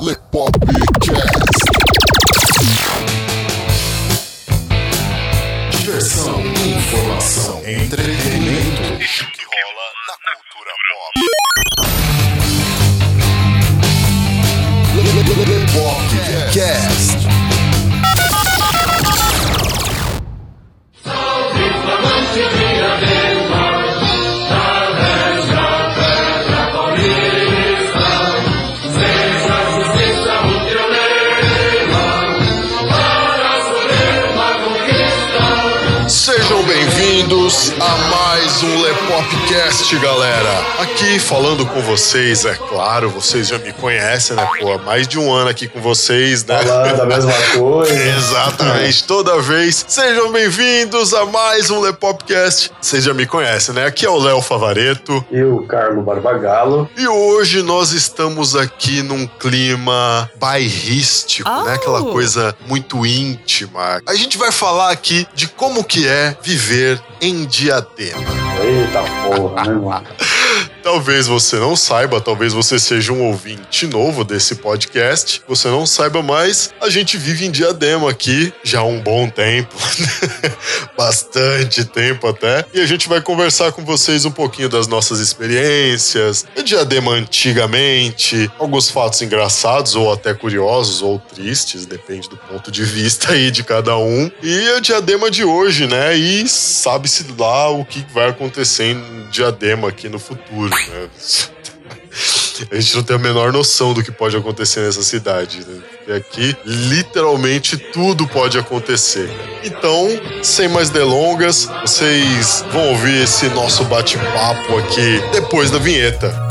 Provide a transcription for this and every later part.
Lepopcast. Galera. Aqui falando com vocês, é claro, vocês já me conhecem, né? Pô, há mais de um ano aqui com vocês, né? Falando a mesma coisa. Exatamente, toda vez. Sejam bem-vindos a mais um Lepopcast. Vocês já me conhecem, né? Aqui é o Léo Favareto. E o Carlo Barbagalo. E hoje nós estamos aqui num clima bairrístico, né? Aquela coisa muito íntima. A gente vai falar aqui de como que é viver em Diadema. Eita porra, né, mano? Talvez você não saiba, talvez você seja um ouvinte novo desse podcast. Você não saiba, mas a gente vive em Diadema aqui já há um bom tempo, bastante tempo até. E a gente vai conversar com vocês um pouquinho das nossas experiências, a Diadema antigamente, alguns fatos engraçados ou até curiosos ou tristes, depende do ponto de vista aí de cada um. E a Diadema de hoje, né? E sabe-se lá o que vai acontecer em Diadema aqui no futuro, né? A gente não tem a menor noção do que pode acontecer nessa cidade, né? Aqui, literalmente, tudo pode acontecer. Então, sem mais delongas, vocês vão ouvir esse nosso bate-papo aqui depois da vinheta.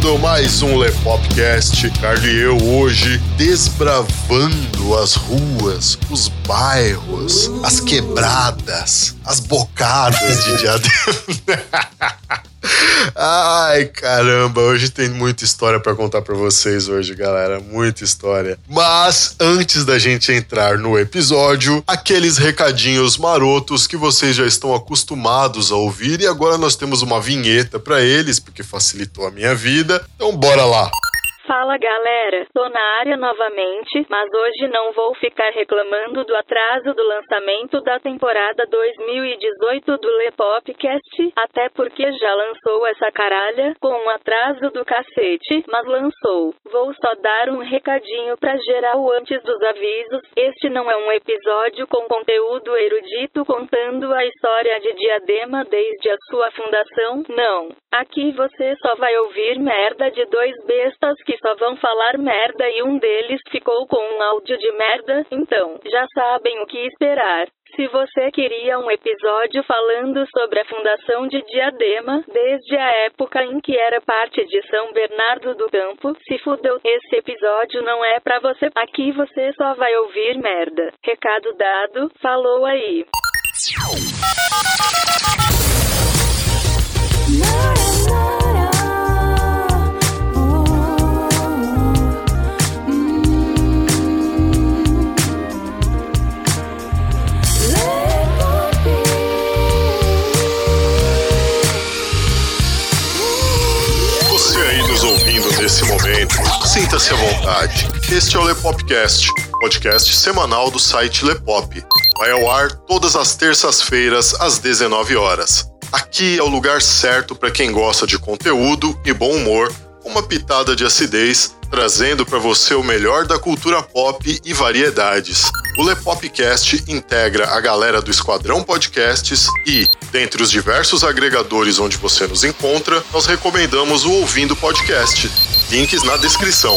Começando mais um Lepopcast, Carlos e eu hoje desbravando as ruas, os bairros, as quebradas, as bocadas de Diadema. Ai, caramba, hoje tem muita história pra contar pra vocês hoje, galera, muita história. Mas antes da gente entrar no episódio, aqueles recadinhos marotos que vocês já estão acostumados a ouvir e agora nós temos uma vinheta pra eles, porque facilitou a minha vida. Então bora lá. Fala galera, tô na área novamente, mas hoje não vou ficar reclamando do atraso do lançamento da temporada 2018 do Lepopcast, até porque já lançou essa caralha com um atraso do cacete, mas lançou. Vou só dar um recadinho pra geral antes dos avisos. Este não é um episódio com conteúdo erudito contando a história de Diadema desde a sua fundação, não. Aqui você só vai ouvir merda de dois bestas que só vão falar merda e um deles ficou com um áudio de merda, então já sabem o que esperar. Se você queria um episódio falando sobre a fundação de Diadema, desde a época em que era parte de São Bernardo do Campo, se fudeu, esse episódio não é pra você. Aqui você só vai ouvir merda. Recado dado, falou aí. Você nesse momento, sinta-se à vontade. Este é o Lepopcast, podcast semanal do site Lepop. Vai ao ar todas as terças-feiras às 19 horas. Aqui é o lugar certo para quem gosta de conteúdo e bom humor, uma pitada de acidez trazendo para você o melhor da cultura pop e variedades. O Lepopcast integra a galera do Esquadrão Podcasts e, dentre os diversos agregadores onde você nos encontra, nós recomendamos o Ouvindo Podcast. Links na descrição.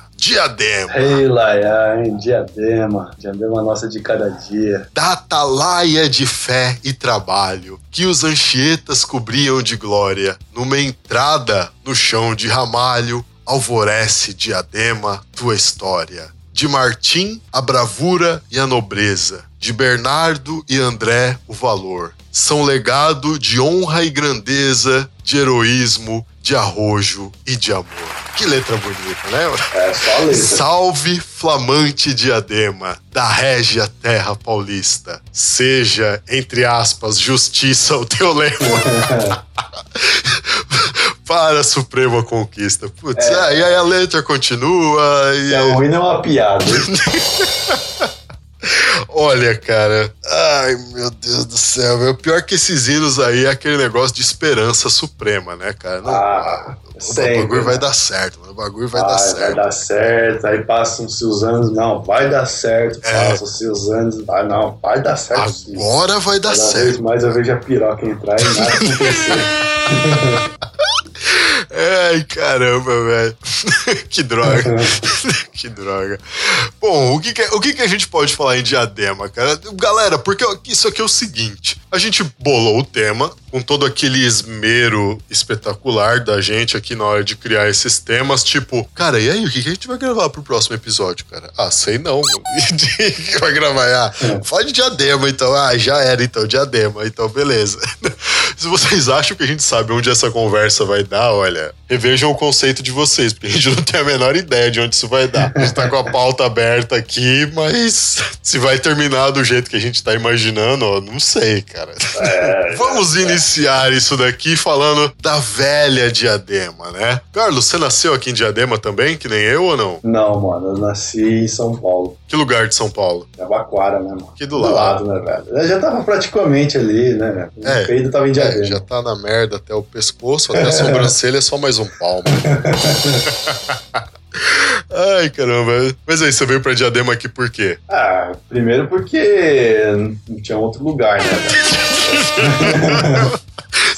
Diadema. Ei, Laia, hein? Diadema. Diadema nossa de cada dia. da atalaia de fé e trabalho que os anchietas cobriam de glória, numa entrada no chão de ramalho, alvorece diadema tua história. De Martim, a bravura e a nobreza, de Bernardo e André, o valor. São legado de honra e grandeza, de heroísmo, de arrojo e de amor. Que letra bonita, né? É só a letra. Salve, flamante diadema da régia terra paulista. Seja, entre aspas, justiça o teu lema. Para a suprema conquista. Putz, É. e aí a letra continua. E É, o ruim não é uma piada. Olha, cara. Ai, meu Deus do céu. meu. Pior que esses hinos aí é aquele negócio de esperança suprema, né, cara? Não, Ah, o sempre, bagulho vai né? dar certo, mano. O bagulho vai, Vai, dar vai certo. dar certo. Aí passam-se os anos. Não, vai dar certo. É. Passam-se os anos. Vai, não, vai dar certo sim. Agora vai dar Cada certo. vez mais eu vejo a piroca entrar e nada acontecer. Ai, caramba, velho. que droga. que droga. Bom, o, que, que- o que, que a gente pode falar em diadema, cara? Galera, porque isso aqui é o seguinte: a gente bolou o tema com todo aquele esmero espetacular da gente aqui na hora de criar esses temas. Tipo, cara, e aí, o que, a gente vai gravar pro próximo episódio, cara? Ah, sei não, que vai gravar? Ah, fala de diadema, então. Ah, já era, então, diadema. Então, beleza. Se vocês acham que a gente sabe onde essa conversa vai dar, olha, revejam o conceito de vocês, porque a gente não tem a menor ideia de onde isso vai dar. A gente tá com a pauta aberta aqui, mas se vai terminar do jeito que a gente tá imaginando, ó, não sei, cara. É, Vamos iniciar isso daqui falando da velha Diadema, né? Carlos, você nasceu aqui em Diadema também, que nem eu ou não? Não, mano, eu nasci em São Paulo. Que lugar de São Paulo? Jabaquara, né, mano? Aqui do lado. né, velho? Eu já tava praticamente ali, né? O É, peido tava em É, diadema. já tá na merda até o pescoço, até a sobrancelha é só mais um palmo. Ai, caramba. Mas aí, você veio pra Diadema aqui por quê? Ah, primeiro porque não tinha outro lugar, né, velho?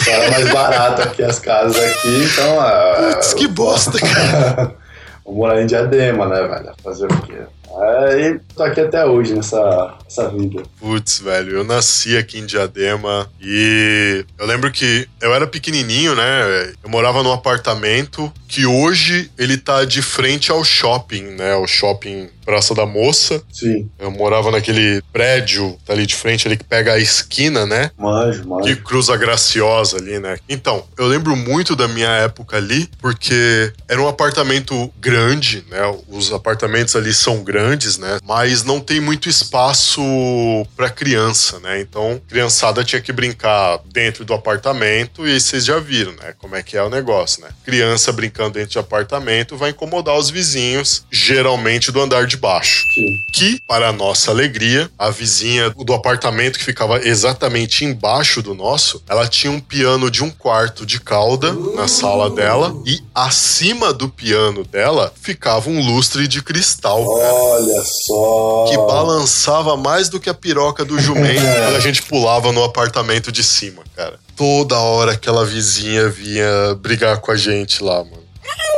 Só era mais barato aqui as casas aqui, então. ah, Putz, que bosta, cara. Vou morar em Diadema, né, velho? Fazer o quê? Aí tô aqui até hoje nessa, nessa vida. Putz, velho, eu nasci aqui em Diadema e eu lembro que eu era pequenininho, né? Eu morava num apartamento que hoje ele tá de frente ao shopping, né? O shopping Praça da Moça. Sim, Eu morava naquele prédio, tá ali de frente, ali que pega a esquina, né? manjo, manjo. Que cruza graciosa ali, né? Então, eu lembro muito da minha época ali, porque era um apartamento grande, né? Os apartamentos ali são grandes, né? Mas não tem muito espaço pra criança, né? Então, criançada tinha que brincar dentro do apartamento e aí vocês já viram, né? Como é que é o negócio, né? Criança brincando dentro de apartamento vai incomodar os vizinhos, geralmente do andar de baixo Sim. que, para nossa alegria, a vizinha do apartamento que ficava exatamente embaixo do nosso, ela tinha um piano de um quarto de cauda na sala dela e acima do piano dela ficava um lustre de cristal. cara, Olha só. Que balançava mais do que a piroca do jumento quando a gente pulava no apartamento de cima, cara. Toda hora aquela vizinha vinha brigar com a gente lá, mano.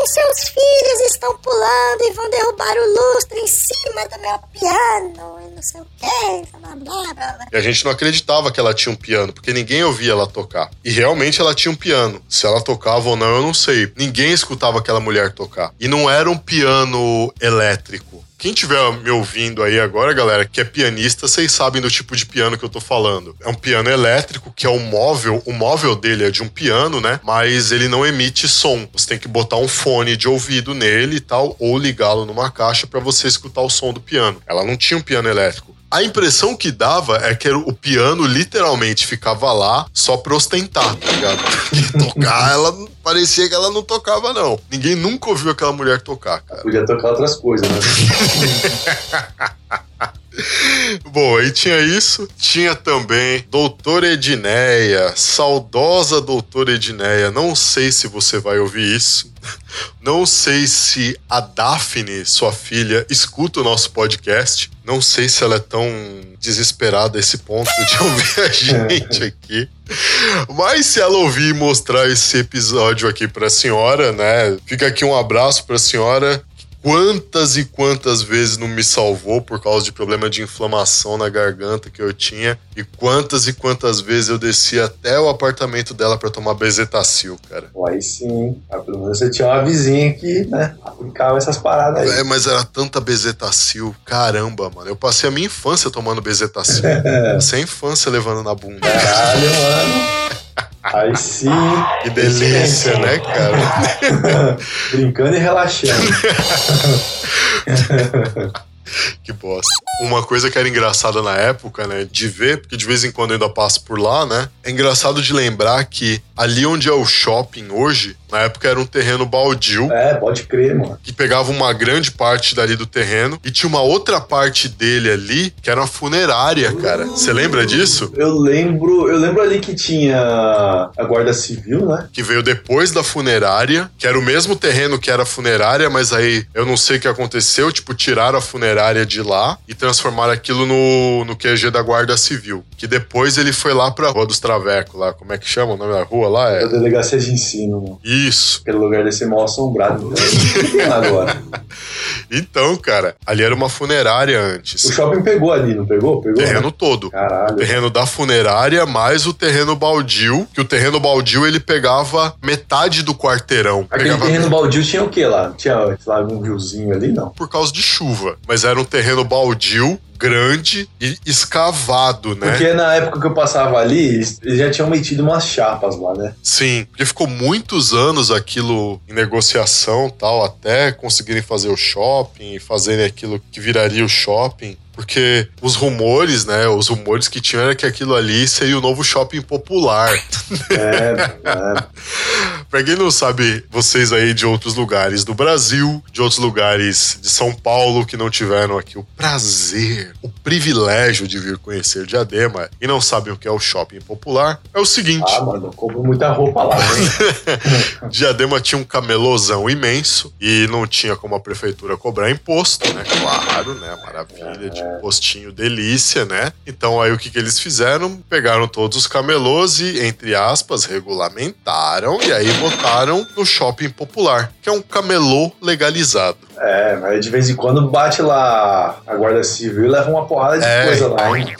Os seus filhos estão pulando e vão derrubar o lustre em cima do meu piano e não sei o que, blá blá blá blá. E a gente não acreditava que ela tinha um piano, porque ninguém ouvia ela tocar. E realmente ela tinha um piano. Se ela tocava ou não, eu não sei. Ninguém escutava aquela mulher tocar. E não era um piano elétrico. Quem tiver me ouvindo aí agora, galera, que é pianista, vocês sabem do tipo de piano que eu tô falando. É um piano elétrico, que é um móvel. O móvel dele é de um piano, né? Mas ele não emite som. Você tem que botar um fone de ouvido nele e tal, ou ligá-lo numa caixa para você escutar o som do piano. Ela não tinha um piano elétrico. A impressão que dava é que o piano literalmente ficava lá só pra ostentar, tá ligado? Porque tocar, ela parecia que ela não tocava, não. Ninguém nunca ouviu aquela mulher tocar, cara. Podia tocar outras coisas, né? Bom, aí tinha isso. Tinha também Doutora Edneia, saudosa Doutora Edneia. Não sei se você vai ouvir isso. Não sei se a Daphne, sua filha, escuta o nosso podcast. Não sei se ela é tão desesperada a esse ponto de ouvir a gente aqui. Mas se ela ouvir e mostrar esse episódio aqui pra senhora, né? Fica aqui um abraço pra senhora quantas e quantas vezes não me salvou por causa de problema de inflamação na garganta que eu tinha e quantas e quantas vezes eu desci até o apartamento dela para tomar bezetacil, cara. Pô, aí sim. Pelo menos você tinha uma vizinha que, né, aplicava essas paradas aí. É, mas era tanta bezetacil, caramba, mano. Eu passei a minha infância tomando bezetacil. A infância levando na bunda. Caralho, mano. Aí sim. Que delícia, né, cara? Brincando e relaxando. Que bosta. Uma coisa que era engraçada na época, né, de ver, porque de vez em quando eu ainda passo por lá, né, é engraçado de lembrar que ali onde é o shopping hoje, na época era um terreno baldio, É, pode crer, mano. que pegava uma grande parte dali do terreno, e tinha uma outra parte dele ali, que era uma funerária, cara. Você lembra disso? Eu lembro, eu lembro ali que tinha a Guarda Civil, né? que veio depois da funerária, que era o mesmo terreno que era a funerária, mas aí eu não sei o que aconteceu, tipo, tiraram a funerária de lá e transformaram aquilo no, no QG da Guarda Civil. Que depois ele foi lá pra Rua dos Travecos, lá, como é que chama o nome da rua lá? É. delegacia de ensino, mano. Isso. Aquele lugar desse mal assombrado. Então, agora? Então, cara, ali era uma funerária antes. O shopping pegou ali, não pegou? Pegou? né? terreno todo. Caralho. O terreno da funerária mais o terreno baldio, que o terreno baldio ele pegava metade do quarteirão. Aquele Pegava terreno baldio tinha o que lá? Tinha, sei lá, um riozinho ali? Não. por causa de chuva, mas era um terreno baldio, grande e escavado, né? Porque na época que eu passava ali, eles já tinham metido umas chapas lá, né? Sim, porque ficou muitos anos aquilo em negociação tal, até conseguirem fazer o shopping e fazerem aquilo que viraria o shopping. Porque os rumores, né? Os rumores que tinham era que aquilo ali seria o novo shopping popular. É, é. Pra quem não sabe, vocês aí de outros lugares do Brasil, de outros lugares de São Paulo que não tiveram aqui o prazer, o privilégio de vir conhecer Diadema e não sabem o que é o shopping popular, é o seguinte: Ah, mano, eu compro muita roupa lá, né? Diadema tinha um camelozão imenso e não tinha como a prefeitura cobrar imposto, né? Claro, né? Maravilha de postinho delícia, né? Então aí o que, que eles fizeram? Pegaram todos os camelôs e, entre aspas, regulamentaram e aí botaram no shopping popular, que é um camelô legalizado. É, mas de vez em quando bate lá a Guarda Civil e leva uma porrada de É, coisa lá, hein?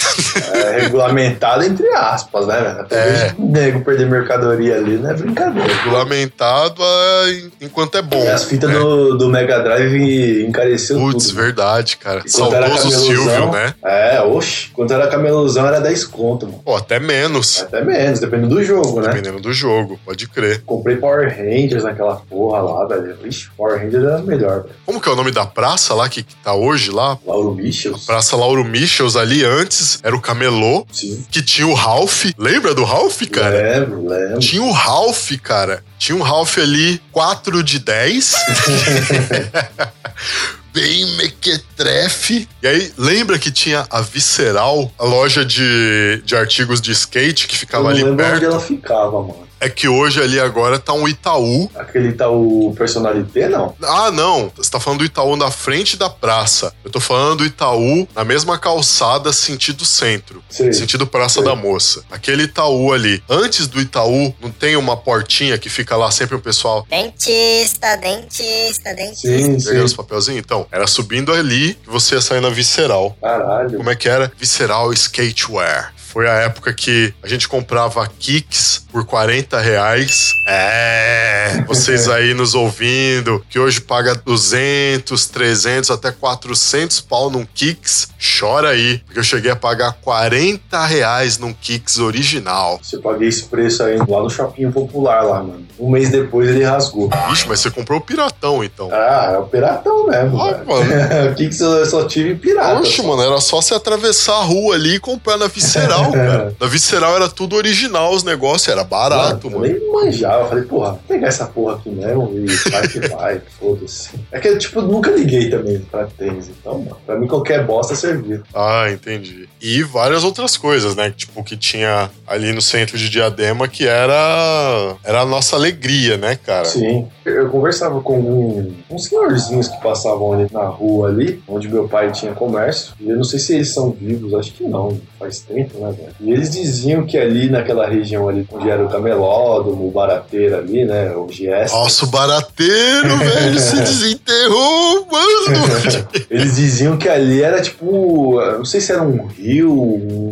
É regulamentado entre aspas, né, velho? Até É. é. o nego perder mercadoria ali, não é brincadeira. Regulamentado é, enquanto é bom. E as fitas né? do, do Mega Drive encareceu Putz, tudo. né? verdade, cara. Saudoso Silvio, né? É, oxe. Quando era camelozão era 10 conto, mano. Pô, até menos. Até menos, dependendo do jogo, né? Dependendo do jogo, pode crer. Comprei Power Rangers naquela porra lá, velho. Ixi, Power Rangers era melhor, velho. Como que é o nome da praça lá que, que tá hoje lá? Lauro Michels. Praça Lauro Michels ali antes era o camelô, Sim. que tinha o Ralph. Lembra do Ralph, cara? Lembro, lembro. Tinha o Ralph, cara. Tinha um Ralph ali 4 de 10. Bem mequetrefe. E aí, lembra que tinha a Visceral, a loja de, de artigos de skate que Eu ficava não ali lembro onde perto? ela ficava, mano. É que hoje ali agora tá um Itaú. Aquele o personalité, não? Ah, não. Você tá falando do Itaú na frente da praça. Eu tô falando do Itaú na mesma calçada, sentido centro. Sei. Sentido Praça Sei. da Moça. Aquele Itaú ali. Antes do Itaú, não tem uma portinha que fica lá sempre o pessoal Dentista, dentista, dentista. Sim, sim. pegando os papelzinhos? Então, era subindo ali que você ia sair na Visceral. Caralho. Como é que era? Visceral Skatewear. Foi a época que a gente comprava kicks por 40 reais. É, vocês aí nos ouvindo, que hoje paga 200, 300, até 400 pau num Kicks, chora aí, porque eu cheguei a pagar 40 reais num Kicks original. Você paguei esse preço aí lá no Shopping Popular lá, mano. Um mês depois ele rasgou. Ixi, mas você comprou o piratão, então. Ah, é o piratão mesmo, Ah, mano. O que eu só tive pirata? Oxe, mano, era só você atravessar a rua ali e comprar na Visceral, cara. Na Visceral era tudo original os negócios, era barato, eu mano. nem manjava. Eu falei, porra, vou pegar essa porra aqui mesmo e vai que vai, foda-se. É que eu, tipo, nunca liguei também pra tênis. Então, mano, pra mim qualquer bosta servia. Ah, entendi. E várias outras coisas, né? Tipo, que tinha ali no centro de Diadema, que era, era a nossa alegria, né, cara? Sim. Eu conversava com um, uns senhorzinhos que passavam ali na rua ali, onde meu pai tinha comércio. E eu não sei se eles são vivos, acho que não. Faz tempo, né, velho? E eles diziam que ali naquela região ali, onde era o camelódromo, o barateiro ali, né? O GS. Nossa, o barateiro, velho, se desenterrou, mano. Eles diziam que ali era tipo, não sei se era um rio,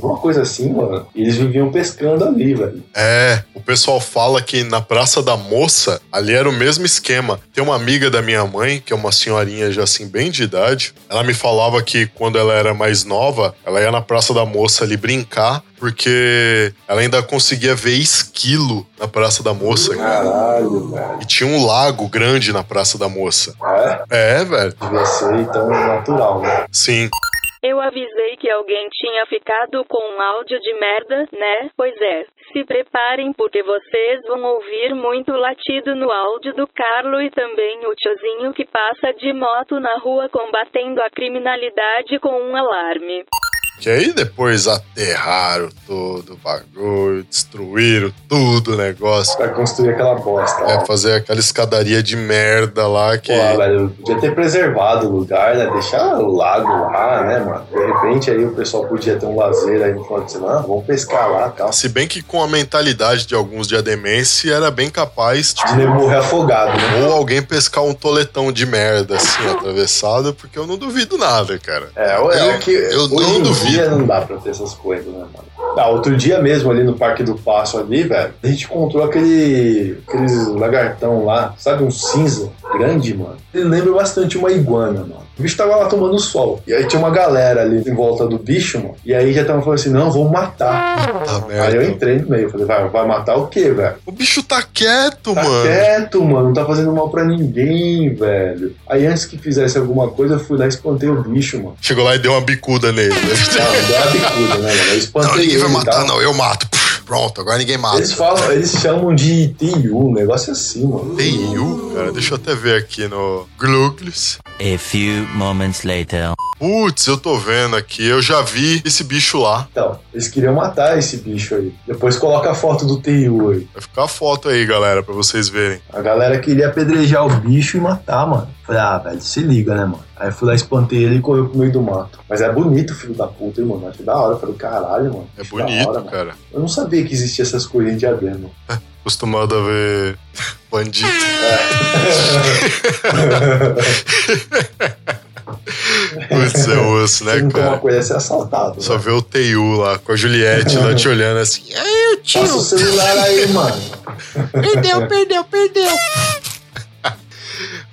uma coisa assim, mano. E eles viviam pescando ali, velho. É, o pessoal fala que na Praça da Moça, ali era o mesmo esquema. Tem uma amiga da minha mãe, que é uma senhorinha já assim, bem de idade. Ela me falava que quando ela era mais nova, ela ia na Praça da Moça ali brincar, porque ela ainda conseguia ver esquilo na Praça da Moça. cara. Caralho, velho. E tinha um lago grande na Praça da Moça. É, É, velho. devia ser então natural, né? Sim. Eu avisei que alguém tinha ficado com um áudio de merda, né? Pois é. Se preparem porque vocês vão ouvir muito latido no áudio do Carlo e também o tiozinho que passa de moto na rua combatendo a criminalidade com um alarme. Que aí depois aterraram todo o bagulho, destruíram tudo o negócio. Pra construir aquela bosta. lá. É, fazer aquela escadaria de merda lá que. Pô, velho, podia ter preservado o lugar, né? Deixar o lago lá, né, mano? De repente aí o pessoal podia ter um lazer aí no final de semana. Vamos pescar lá e tal. Se bem que com a mentalidade de alguns diademense era bem capaz, tipo, De morrer afogado, né? ou alguém pescar um toletão de merda assim, atravessado, porque eu não duvido nada, cara. É, é Eu- que eu não duvido. Dia não dá pra ter essas coisas, né, mano? Ah, outro dia mesmo, ali no Parque do Passo ali, velho, a gente encontrou aquele, aqueles lagartão lá, sabe, um cinza grande, mano. Ele lembra bastante uma iguana, mano. O bicho tava lá tomando sol. E aí tinha uma galera ali em volta do bicho, mano. E aí já tava falando assim, não, vamos matar. Aí eu merda. entrei no meio, falei, vai, vai matar o quê, velho? O bicho tá quieto, Tá mano. quieto, mano, não tá fazendo mal pra ninguém, velho. Aí antes que fizesse alguma coisa, eu fui lá e espantei o bicho, mano. Chegou lá e deu uma bicuda nele. Não, deu uma bicuda, né, mano? Eu espantei Não, ninguém vai matar, tal. não. Eu mato. Pronto, agora ninguém mata. Eles falam, eles chamam de TU, um negócio assim, mano. TU, cara. Deixa eu até ver aqui no Gluglis. A few moments later. Putz, eu tô vendo aqui. Eu já vi esse bicho lá. Então, eles queriam matar esse bicho aí. Depois coloca a foto do TU aí. Vai ficar a foto aí, galera, pra vocês verem. A galera queria apedrejar o bicho e matar, mano. Falei, ah, velho, se liga, né, mano? Aí eu fui lá, espantei ele e correu pro meio do mato. Mas é bonito, filho da puta, hein, mano? Achei da hora. Eu falei, caralho, mano. É da bonito, hora, mano. cara. Eu não sabia que existia essas coisas em diadema. Acostumado a ver bandido. Putz, é osso, né, nunca uma cara? coisa é ser assaltado. Só velho. vê o TU lá, com a Juliette lá te olhando assim. Aí, tio? Passa o celular aí, mano. Perdeu, perdeu, perdeu.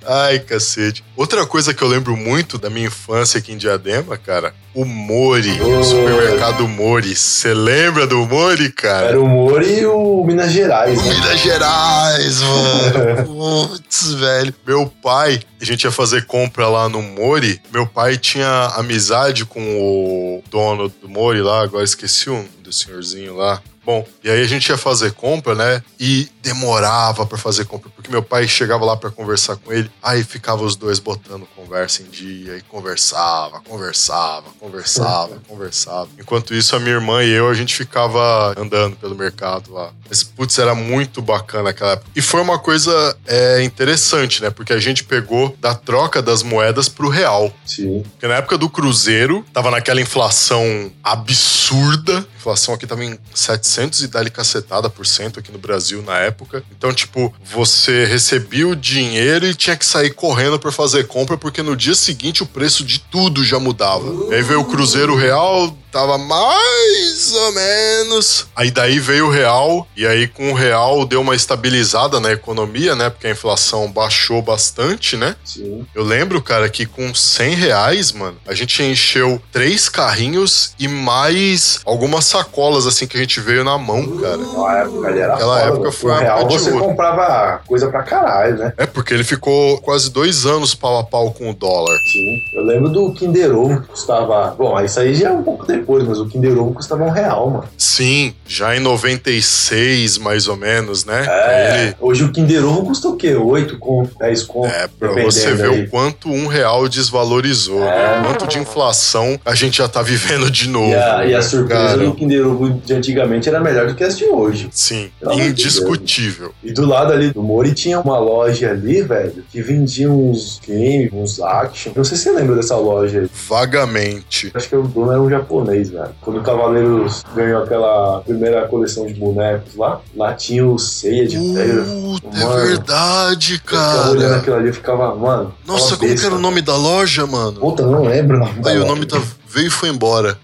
Ai, cacete. Outra coisa que eu lembro muito da minha infância aqui em Diadema, cara, o Mori, o Oh. supermercado Mori. Você lembra do Mori, cara? Era o Moro e o Minas Gerais, né? Minas Gerais, mano. Putz, velho. Meu pai, a gente ia fazer compra lá no Mori. Meu pai tinha amizade com o dono do Mori lá, agora esqueci o do senhorzinho lá. Bom, e aí a gente ia fazer compra, né? E demorava pra fazer compra, porque meu pai chegava lá pra conversar com ele, aí ficava os dois botando conversa em dia, e conversava, conversava, conversava, conversava. Enquanto isso, a minha irmã e eu, a gente ficava andando pelo mercado lá. Mas, putz, era muito bacana aquela época. E foi uma coisa é, interessante, né? Porque a gente pegou da troca das moedas pro real. Sim. Porque na época do Cruzeiro, tava naquela inflação absurda. A inflação aqui tava em 700 e dali cacetada por cento aqui no Brasil na época. Então, tipo, você recebia o dinheiro e tinha que sair correndo pra fazer compra, porque no dia seguinte o preço de tudo já mudava. E aí veio o Cruzeiro Real, tava mais ou menos. Aí daí veio o real, e aí com o real deu uma estabilizada na economia, né? Porque a inflação baixou bastante, né? Sim. Eu lembro, cara, que com 100 reais, mano, a gente encheu três carrinhos e mais algumas sacolas, assim, que a gente veio na mão, cara. Na época ali era Aquela foda, época foi a real época você ouro. comprava coisa pra caralho, né? É porque ele ficou quase dois anos pau a pau com o dólar. Sim. Eu lembro do Kinder Ovo que custava. Bom, isso aí já é um pouco depois, mas o Kinder Ovo custava um real, mano. Sim, já em 96, mais ou menos, né? É. Ele, Hoje o Kinder Ovo custa o quê? 8 conto, 10 conto. é, pra você ver aí. o quanto um real desvalorizou, né? É. Quanto de inflação a gente já tá vivendo de novo. E a, e a né, surpresa cara? do Kinder Ovo de antigamente era melhor do que as de hoje. Sim, Pelo indiscutível. E do lado ali do Mori tinha uma loja ali, velho, que vendia uns games, uns action. Não sei se você lembra dessa loja aí. Vagamente. Acho que o dono era um japonês, velho. Quando o Cavaleiros ganhou aquela primeira coleção de bonecos lá, lá tinha o Seiya de pedra. Puta, é verdade, Eu ficava olhando cara. aquilo ali ficava, mano. Nossa, como que besta. era o nome da loja, mano? Puta, não lembro. não. Aí o nome tá, veio e foi embora.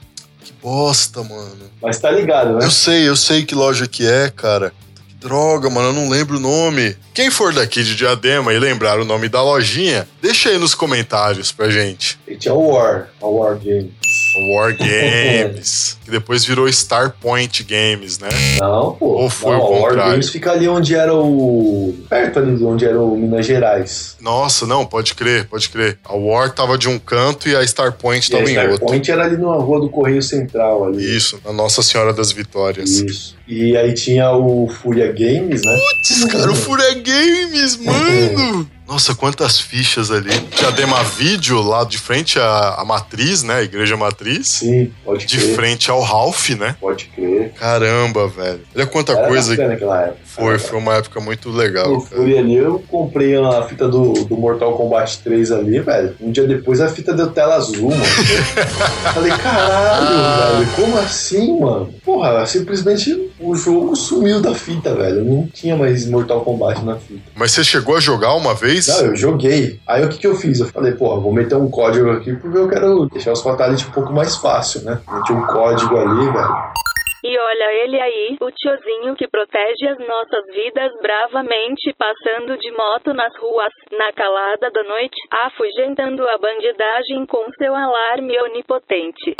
Que bosta, mano. Mas tá ligado, né? Eu sei, eu sei que loja que é, cara. Que droga, mano, eu não lembro o nome. Quem for daqui de Diadema e lembrar o nome da lojinha, deixa aí nos comentários pra gente. E tinha o War, a War Game. War Games, que depois virou Star Point Games, né? Não, pô. Ou foi não, o a War contrário? Games fica ali onde era o. perto ali de onde era o Minas Gerais. Nossa, não, pode crer, pode crer. A War tava de um canto e a Star Point E a tava em Star outro. Point era ali na rua do Correio Central ali. Isso, na Nossa Senhora das Vitórias. Isso. E aí tinha o Fúria Games, né? Putz, cara, o Fúria Games, mano! Nossa, quantas fichas ali. Diadema Vídeo lá de frente à, à matriz, né? A igreja matriz. Sim, pode De crer. frente ao Ralph, né? Pode crer. Caramba, velho. Olha quanta Era coisa bacana aquela época. foi. Foi uma época muito legal, cara. Fúria ali, eu comprei a fita do, do Mortal Kombat 3 ali, velho. Um dia depois a fita deu tela azul, mano. Falei, caralho, velho, como assim, mano? Porra, simplesmente o jogo sumiu da fita, velho. Não tinha mais Mortal Kombat na fita. Mas você chegou a jogar uma vez? Não, eu joguei. Aí o que, que eu fiz? Eu falei, porra, vou meter um código aqui porque eu quero deixar os fatalities um pouco mais fácil, né? Meti um código ali, velho. E olha ele aí, o tiozinho que protege as nossas vidas bravamente, passando de moto nas ruas, na calada da noite, afugentando a bandidagem com seu alarme onipotente.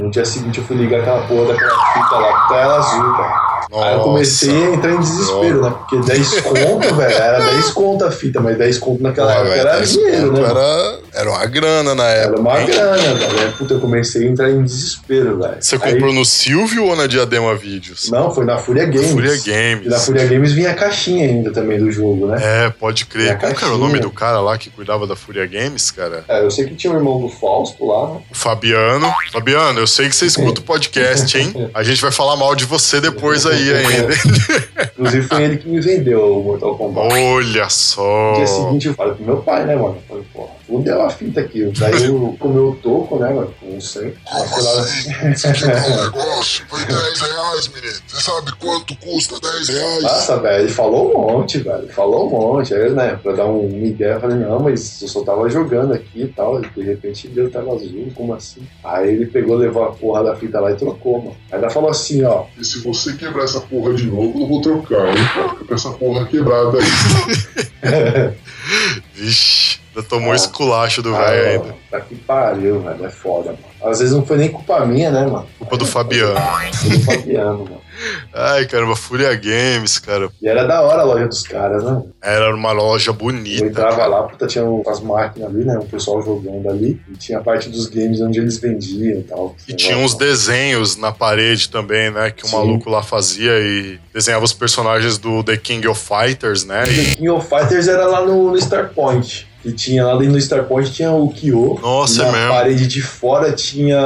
No dia seguinte eu fui ligar aquela porra daquela fita lá, tela azul, cara. Aí eu comecei a entrar em desespero, né? Porque 10 conto, velho, era 10 conto a fita, mas 10 conto naquela época era dinheiro, né? Era, era uma grana na Era época. uma hein? grana, velho. Puta, eu comecei a entrar em desespero, velho. Você Aí- comprou no Silvio ou na Diadema Vídeos? Não, foi na Fúria Games. Fúria E Games. na Fúria Games vinha a caixinha ainda também do jogo, né? É, pode E crer. Qual que era o nome do cara lá que cuidava da Fúria Games, cara? É, eu sei que tinha o irmão do Fausto lá, né? O Fabiano. Fabiano, eu sei que você escuta o podcast, hein? A gente vai falar mal de você depois aí ainda. Inclusive foi ele que me vendeu o Mortal Kombat. Olha No só. dia seguinte eu falei pro meu pai, né, mano? Eu falei, porra, fudeu a fita aqui. Daí eu comeu o toco, né, mano? Com 100. Mas foi lá- Você quer um negócio? Foi 10 reais, menino. Você sabe quanto custa 10 reais? Nossa, velho, ele falou um monte, velho. Falou um monte. Aí, né, pra dar um migué, eu falei, não, mas eu só tava jogando aqui e tal. E de repente deu tela azul, como assim? Aí ele pegou, levou a porra da fita lá e trocou, mano. Aí ela falou assim, ó. E se você quebrar essa porra de novo, eu não vou trocar, hein? Fica com essa porra quebrada aí. Vixe, ainda tomou Ah. esculacho do ah, velho ainda. Tá que pariu, velho. É foda, mano. Às vezes não foi nem culpa minha, né, mano? Culpa do Fabiano. Foi do Fabiano, mano. Ai, caramba, Fúria Games, cara. E era da hora a loja dos caras, né? Era uma loja Eu bonita. entrava lá, puta, tinha as máquinas ali, né? O pessoal jogando ali. E tinha a parte dos games onde eles vendiam e tal. E tinha uns desenhos na parede também, né? Que o Sim. maluco lá fazia e desenhava os personagens do The King of Fighters, né? The King of Fighters era lá no, no Star Point. E tinha lá dentro do Star Point tinha o Kyo. Nossa, e é na mesmo. parede de fora tinha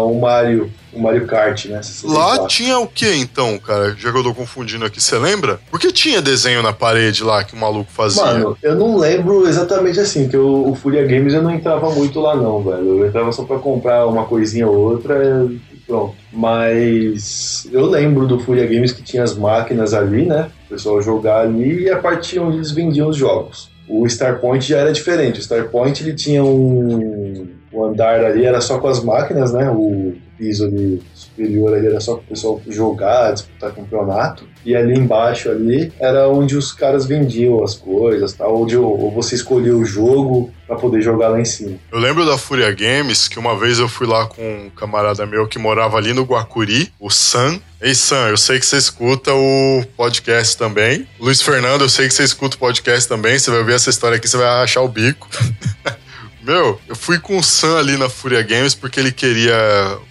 o Mario. O Mario Kart, né? Lá tinha o que então, cara? Já que eu tô confundindo aqui, você lembra? Porque tinha desenho na parede lá que o maluco fazia. Mano, eu não lembro exatamente assim, que o, o Furia Games eu não entrava muito lá não, velho. Eu entrava só pra comprar uma coisinha ou outra e pronto. Mas eu lembro do Furia Games que tinha as máquinas ali, né? O pessoal jogar ali e a parte onde eles vendiam os jogos. O Star Point já era diferente. O Star Point ele tinha um, um andar ali, era só com as máquinas, né? O piso ali superior ali era só pro pessoal jogar, disputar campeonato. E ali embaixo ali era onde os caras vendiam as coisas, tal, onde ou, você escolhia o jogo pra poder jogar lá em cima. Eu lembro da Fúria Games que uma vez eu fui lá com um camarada meu que morava ali no Guacuri, o Sam. Ei, Sam, eu sei que você escuta o podcast também. Luiz Fernando, eu sei que você escuta o podcast também. Você vai ouvir essa história aqui, você vai achar o bico. Meu, eu fui com o Sam ali na Fúria Games porque ele queria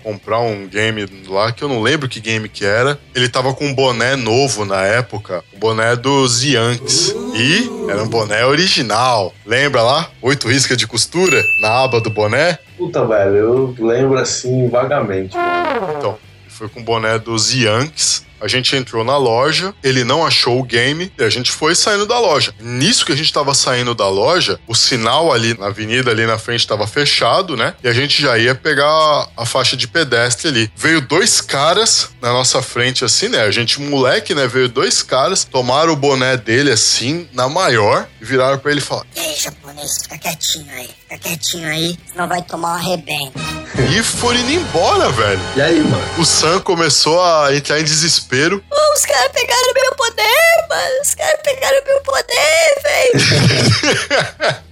comprar um game lá que eu não lembro que game que era. Ele tava com um boné novo na época, um boné dos Yankees. E era um boné original. Lembra lá? Oito riscas de costura na aba do boné? Puta, velho, eu lembro assim vagamente. mano. Então, ele foi com o boné dos Yankees. A gente entrou na loja, ele não achou o game e a gente foi saindo da loja. Nisso que a gente tava saindo da loja, o sinal ali na avenida, ali na frente, tava fechado, né? E a gente já ia pegar a faixa de pedestre ali. Veio dois caras na nossa frente, assim, né? A gente, moleque, né? Veio dois caras, tomaram o boné dele assim, na maior, e viraram pra ele e falaram: E aí, japonês, fica quietinho aí. Fica quietinho aí, senão vai tomar um arrebento. e foram indo embora, velho. E aí, mano? O Sam começou a entrar em desespero. Oh, os caras pegaram meu poder, mano. Os caras pegaram meu poder, velho.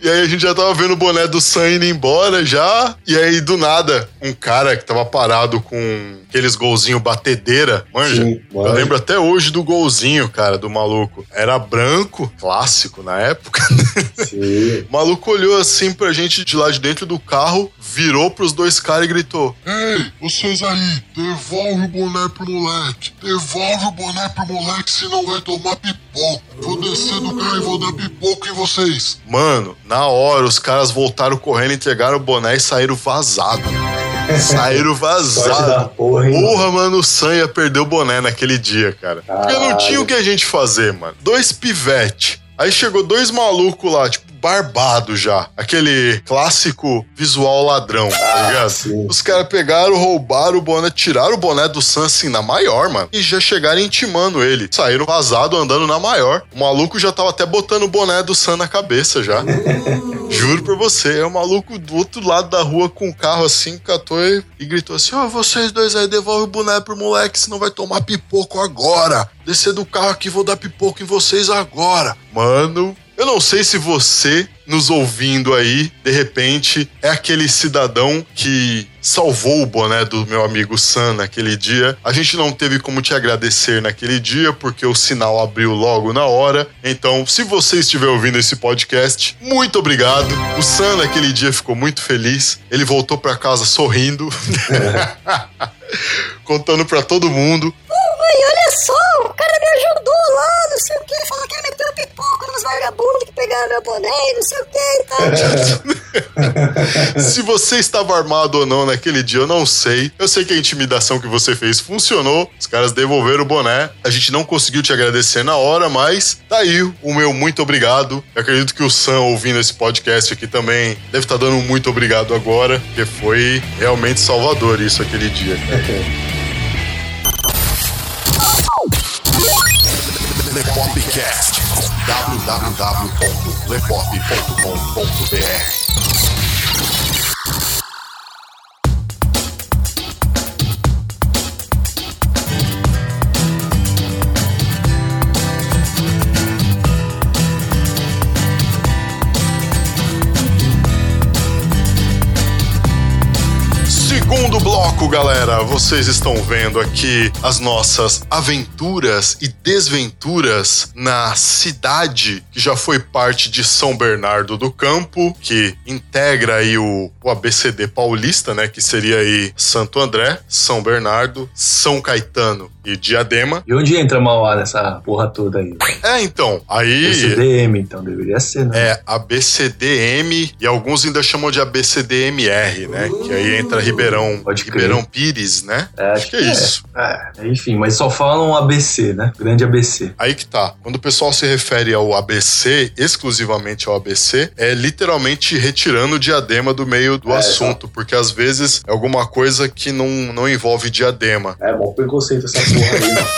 E aí a gente já tava vendo o boné do Sam indo embora já. E aí, do nada, um cara que tava parado com aqueles golzinho batedeira, manja? Sim, Eu lembro até hoje do golzinho, cara, do maluco. Era branco, clássico na época. Sim. O maluco olhou assim pra gente de lá de dentro do carro, virou pros dois caras e gritou: Ei, vocês aí, devolve o boné pro moleque. Devolve o boné pro moleque, senão vai tomar pipoco. Vou descer do carro e vou dar pipoco em vocês. Mano, na hora os caras voltaram correndo, entregaram o boné e saíram vazados. Saíram vazados. porra, hein? Porra, mano, o Sam ia perder o boné naquele dia, cara. Porque não Caralho. tinha o que a gente fazer, mano. Dois pivete. Aí chegou dois malucos lá, tipo, barbado já. Aquele clássico visual ladrão, tá ligado? sim. Os caras pegaram, roubaram o boné, tiraram o boné do Sam assim na maior, mano. E já chegaram intimando ele. Saíram vazado andando na maior. O maluco já tava até botando o boné do Sam na cabeça já. Juro pra você, é o maluco do outro lado da rua com o carro assim, catou e, e gritou assim: Ó, vocês dois aí, devolve o boné pro moleque, senão vai tomar pipoco agora. Descer do carro aqui, vou dar pipoco em vocês agora. Mano, eu não sei se você, nos ouvindo aí, de repente, é aquele cidadão que salvou o boné do meu amigo Sam naquele dia. A gente não teve como te agradecer naquele dia, porque o sinal abriu logo na hora. Então, se você estiver ouvindo esse podcast, muito obrigado. O Sam naquele dia ficou muito feliz. Ele voltou pra casa sorrindo. Contando pra todo mundo. Mãe, olha só, o cara me ajudou lá, não sei o que. Falou que ia meter um pipoco nos vagabundos que pegaram meu boné e não sei o que e tal. Se você estava armado ou não naquele dia, eu não sei. Eu sei que a intimidação que você fez funcionou. Os caras devolveram o boné. A gente não conseguiu te agradecer na hora, mas tá aí o meu muito obrigado. Eu acredito que o Sam, ouvindo esse podcast aqui também, deve estar dando um muito obrigado agora, porque foi realmente salvador isso aquele dia. Lepopcast. www.lepop.com.br Bloco, galera, vocês estão vendo aqui as nossas aventuras e desventuras na cidade que já foi parte de São Bernardo do Campo, que integra aí o, o ABCD paulista, né? Que seria aí Santo André, São Bernardo, São Caetano e Diadema. E onde entra Mauá nessa porra toda aí? É, então, aí. CDM, então deveria ser, né? É ABCDM e alguns ainda chamam de ABCDMR, né? Que aí entra Ribeirão, Pode crer. Ribeirão Pires, né? É, Acho que é isso. É, enfim, mas só falam ABC, né? Grande ABC. Aí que tá. Quando o pessoal se refere ao ABC, exclusivamente ao ABC, é literalmente retirando o diadema do meio do É, assunto, porque às vezes é alguma coisa que não, não envolve diadema. É, bom preconceito essa porra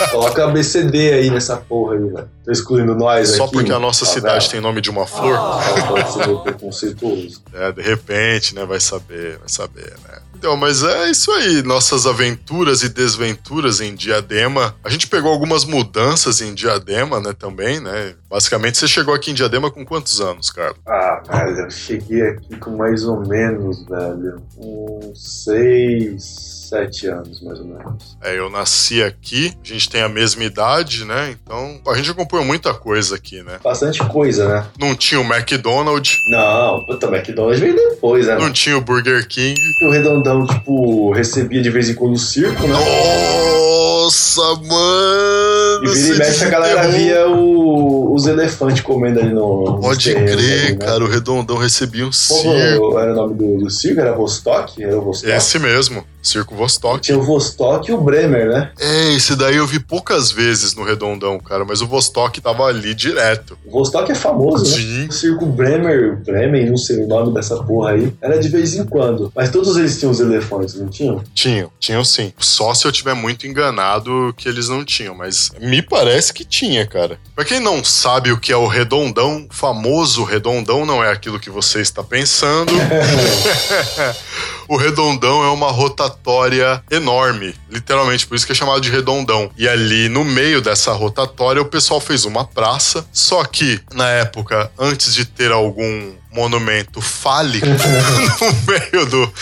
aí. Coloca ABCD aí nessa porra aí, velho. Tô excluindo nós Só aqui. porque a nossa Tá cidade vendo? tem nome de uma flor, Ah, Pode ser preconceituoso. né? De repente, né? Vai saber, vai saber, né? Então, mas é isso aí, nossas aventuras e desventuras em Diadema. A gente pegou algumas mudanças em Diadema, né, também, né? Basicamente, você chegou aqui em Diadema com quantos anos, cara? Ah, velho, eu cheguei aqui com mais ou menos, velho, uns seis, sete anos, mais ou menos. É, eu nasci aqui, a gente tem a mesma idade, né? Então, a gente acompanhou muita coisa aqui, né? Bastante coisa, né? Não tinha o McDonald's, Não, puta, McDonald's veio depois, né? não tinha o Burger King. O Redondão, tipo, recebia de vez em quando o circo, né? Nossa, mano! E vira e mexe a galera via o- os elefantes comendo ali no. Pode terrenos crer, ali, né? cara, o Redondão recebia um circo. era o nome do, do circo? Era Vostok? Era o Vostok? Esse mesmo, Circo Vostok. Tinha o Vostok e o Bremer, né? É, esse daí eu vi poucas vezes no Redondão, cara, mas o Vostok tava ali direto. O Vostok é famoso, né? Sim. O circo Bremer, Bremen, não sei o nome dessa porra aí, era de vez em quando. Mas todos eles tinham os elefantes, não tinham? Tinham, tinham sim. Só se eu tiver muito enganado que eles não tinham, mas me parece que tinha, cara. Pra quem não sabe o que é o redondão, famoso redondão não é aquilo que você está pensando. o redondão é uma rotatória enorme, literalmente, por isso que é chamado de redondão. E ali no meio dessa rotatória o pessoal fez uma praça, só que na época, antes de ter algum monumento fálico no meio do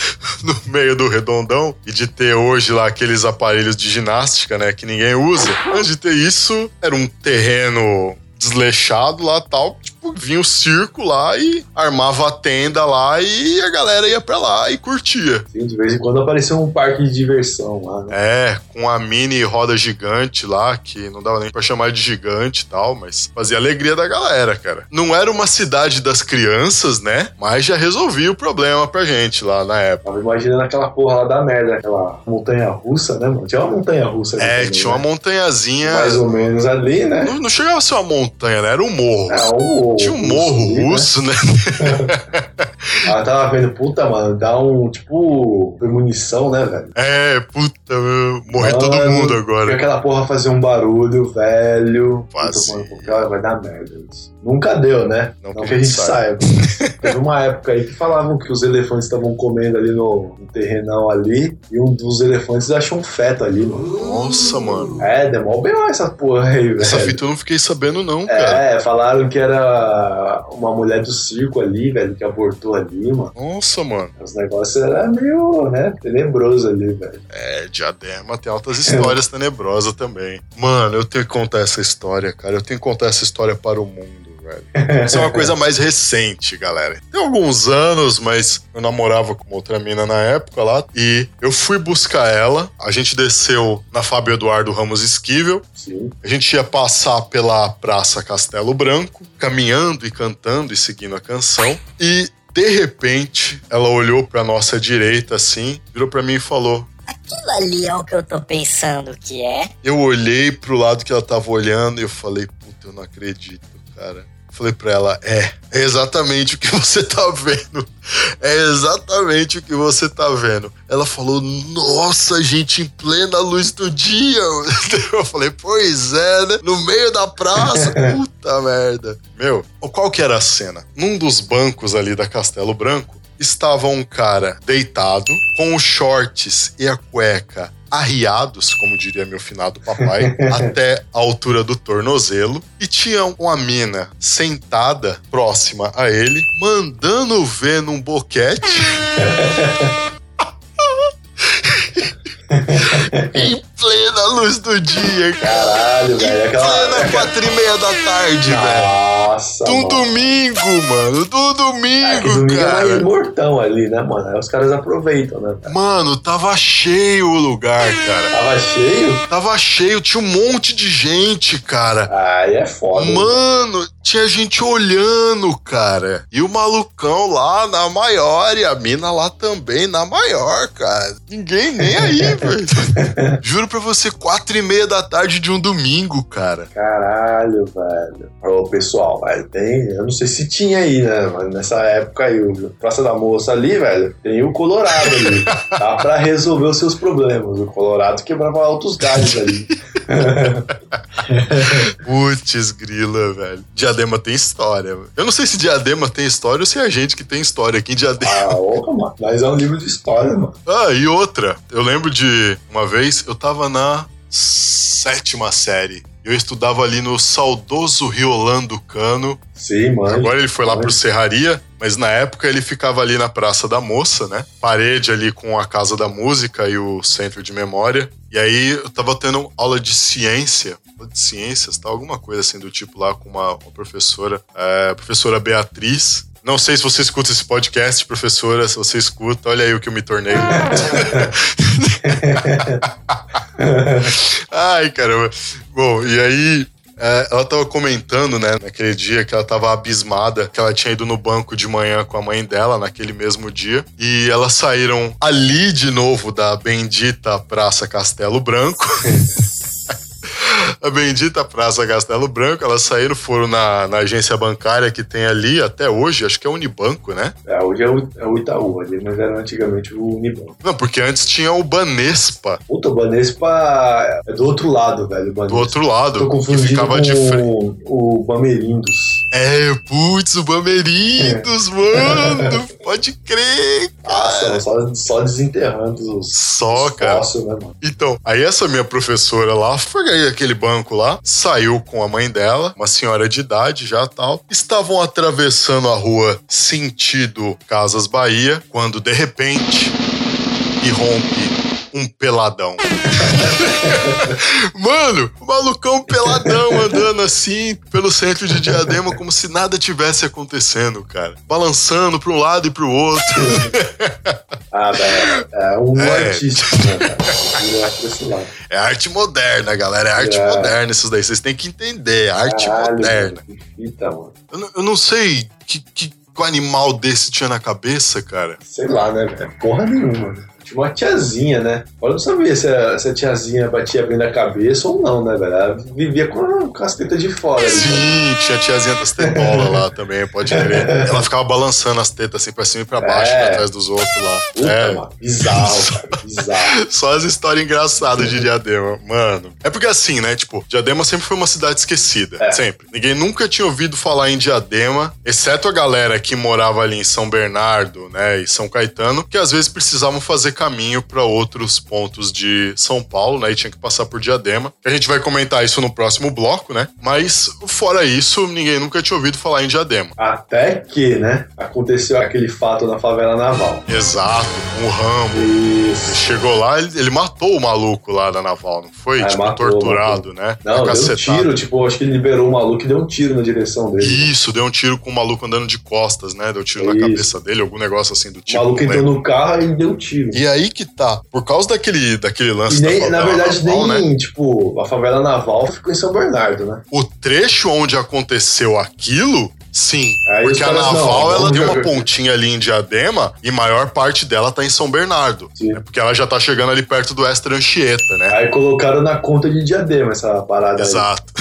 no meio do redondão e de ter hoje lá aqueles aparelhos de ginástica, né, que ninguém usa. Antes de ter isso, era um terreno desleixado lá tal, tipo, vinha o circo lá e armava a tenda lá e a galera ia pra lá e curtia. Sim, de vez em quando apareceu um parque de diversão lá, né? É, com a mini roda gigante lá, que não dava nem pra chamar de gigante e tal, mas fazia alegria da galera, cara. Não era uma cidade das crianças, né? Mas já resolvia o problema pra gente lá na época. Tava imaginando aquela porra lá da merda, aquela montanha russa, né, mano? Tinha uma montanha russa ali É, também, tinha uma né? montanhazinha. Mais ou menos ali, né? Não, não chegava a ser uma montanha, né? Era um morro. É, um, Tinha um morro né? russo, né? Ela tava vendo, puta, mano, dá um, tipo, premonição, né, velho? É, puta, meu, morrer Mano, todo mundo agora. aquela porra fazer um barulho, velho. Puta, mano, vai dar merda isso. Nunca deu, né? Não Não, que que a gente saiba. Teve uma época aí que falavam que os elefantes estavam comendo ali no, no terrenão ali e um dos elefantes achou um feto ali, mano. Nossa, mano. É, demorou bem essa porra aí, velho. Essa fita eu não fiquei sabendo, não, cara. É, falaram que era uma mulher do circo ali, velho, que abortou ali, mano. Nossa, mano. Os negócios eram meio, né, tenebroso ali, velho. É, Diadema tem altas histórias tenebrosas também. Mano, eu tenho que contar essa história, cara. Eu tenho que contar essa história para o mundo, velho. Isso é uma coisa mais recente, galera. Tem alguns anos, mas eu namorava com outra mina na época lá. E eu fui buscar ela. A gente desceu na Fábio Eduardo Ramos Esquivel. Sim. A gente ia passar pela Praça Castelo Branco, caminhando e cantando e seguindo a canção. E de repente, ela olhou pra nossa direita assim, virou pra mim e falou: Aquilo ali é o que eu tô pensando que é. Eu olhei pro lado que ela tava olhando e eu falei, puta, eu não acredito, cara. Falei pra ela, é, é exatamente o que você tá vendo. É exatamente o que você tá vendo. Ela falou, nossa, gente, em plena luz do dia. Eu falei, pois é, né? No meio da praça. Puta merda. Meu, qual que era a cena? Num dos bancos ali da Castelo Branco, estava um cara deitado, com os shorts e a cueca arriados, como diria meu finado papai, até a altura do tornozelo, e tinha uma mina sentada próxima a ele, mandando ver num boquete. plena luz do dia, cara. Caralho, velho. Aquela. plena quatro e meia da tarde, velho. Nossa, Do domingo, mano. Do Ah, que domingo, domingo é mais cara. mortão ali, né, mano? Aí os caras aproveitam, né? cara? Mano, tava cheio o lugar, cara. Tava cheio? Tava cheio, tinha um monte de gente, cara. Aí é foda. Mano, tinha gente olhando, cara. E o malucão lá na maior e a mina lá também na maior, cara. Ninguém nem aí, velho. Juro pra você, quatro e meia da tarde de um domingo, cara. Caralho, velho. Ô, pessoal, velho, tem. Eu não sei se tinha aí, né? Mas nessa época aí, o Praça da Moça ali, velho, tem o Colorado ali. Dá pra resolver os seus problemas. O Colorado quebrava altos galhos ali. Putz, grila, velho. Diadema tem história. velho. Eu não sei se Diadema tem história ou se é a gente que tem história aqui em Diadema. Ah, opa, mano. Mas é um livro de história, mano. Ah, e outra. Eu lembro de uma vez, eu tava na sétima série. Eu estudava ali no saudoso Riolando Cano. Sim, mano. Agora ele foi lá pro Serraria, mas na época ele ficava ali na Praça da Moça, né? Parede ali com a Casa da Música e o Centro de Memória. E aí eu tava tendo aula de ciência, aula de ciências, tá? Alguma coisa assim do tipo lá com uma, uma professora, é, a professora Beatriz. Não sei se você escuta esse podcast, professora, se você escuta, olha aí o que eu me tornei. Ai, caramba. Bom, e aí é, ela tava comentando, né, naquele dia que ela tava abismada, que ela tinha ido no banco de manhã com a mãe dela naquele mesmo dia. E elas saíram ali de novo da bendita Praça Castelo Branco. A bendita Praça Castelo Branco, elas saíram, foram na, na agência bancária que tem ali até hoje, acho que é Unibanco, né? É, hoje é o, é o Itaú ali, mas era antigamente o Unibanco. Não, porque antes tinha o Banespa Puta, o Banespa é do outro lado, velho. O do outro Tô lado, que confundindo ficava com de frente. o Bamerindos. É, putz, o Bamerindos, mano. Pode crer, Nossa, cara. só, só desenterrando os, Só, os cara. fósseis, né, mano? Então, aí essa minha professora lá foi aquele banco lá, saiu com a mãe dela, uma senhora de idade já tal. Estavam atravessando a rua sentido Casas Bahia, quando de repente irrompe um peladão. Mano, o malucão peladão andando assim pelo centro de Diadema como se nada tivesse acontecendo, cara. Balançando pra um lado e pro outro. Ah, velho, é um É. artista, né, cara? É arte moderna, galera. É arte É. moderna isso daí. Vocês têm que entender. É arte Caralho, moderna. mano, Que fita, mano. Eu, não- eu não sei que, que, que animal desse tinha na cabeça, cara. Sei lá, né, velho? Porra nenhuma. né? Tinha uma tiazinha, né? Eu não sabia se a, se a tiazinha batia bem na cabeça ou não, né, velho? Ela vivia com, com as tetas de fora. né? Sim, tinha a tiazinha das tetolas lá também, pode crer. Ela ficava balançando as tetas assim pra cima e pra baixo, É. pra trás dos outros lá. Puta, é. mano. Bizarro, cara. Bizarro. Só as histórias engraçadas de Diadema, mano. É porque assim, né? Tipo, Diadema sempre foi uma cidade esquecida. É. Sempre. Ninguém nunca tinha ouvido falar em Diadema, exceto a galera que morava ali em São Bernardo, né? E São Caetano, que às vezes precisavam fazer caminho pra outros pontos de São Paulo, né? E tinha que passar por Diadema. A gente vai comentar isso no próximo bloco, né? Mas fora isso, ninguém nunca tinha ouvido falar em Diadema. Até que, né, aconteceu aquele fato na favela naval. Exato, com o Rambo. Isso. Chegou lá, ele, ele matou o maluco lá da naval, não foi? É, tipo, matou, torturado, né? Não, deu um tiro, tipo, acho que ele liberou o maluco e deu um tiro na direção dele. Isso, deu um tiro com o maluco andando de costas, né? Deu tiro na Isso. cabeça dele, algum negócio assim do O tipo. maluco não entrou no carro e deu um tiro. E aí que tá, por causa daquele, daquele lance E nem, da na verdade, naval, nem, né? tipo, a favela naval ficou em São Bernardo, né? O trecho onde aconteceu aquilo, sim. Aí porque a naval, não, ela tem uma pontinha ali em Diadema e maior parte dela tá em São Bernardo. Né? Porque ela já tá chegando ali perto do Extra Anchieta, né? Aí colocaram na conta de diadema essa parada. Exato.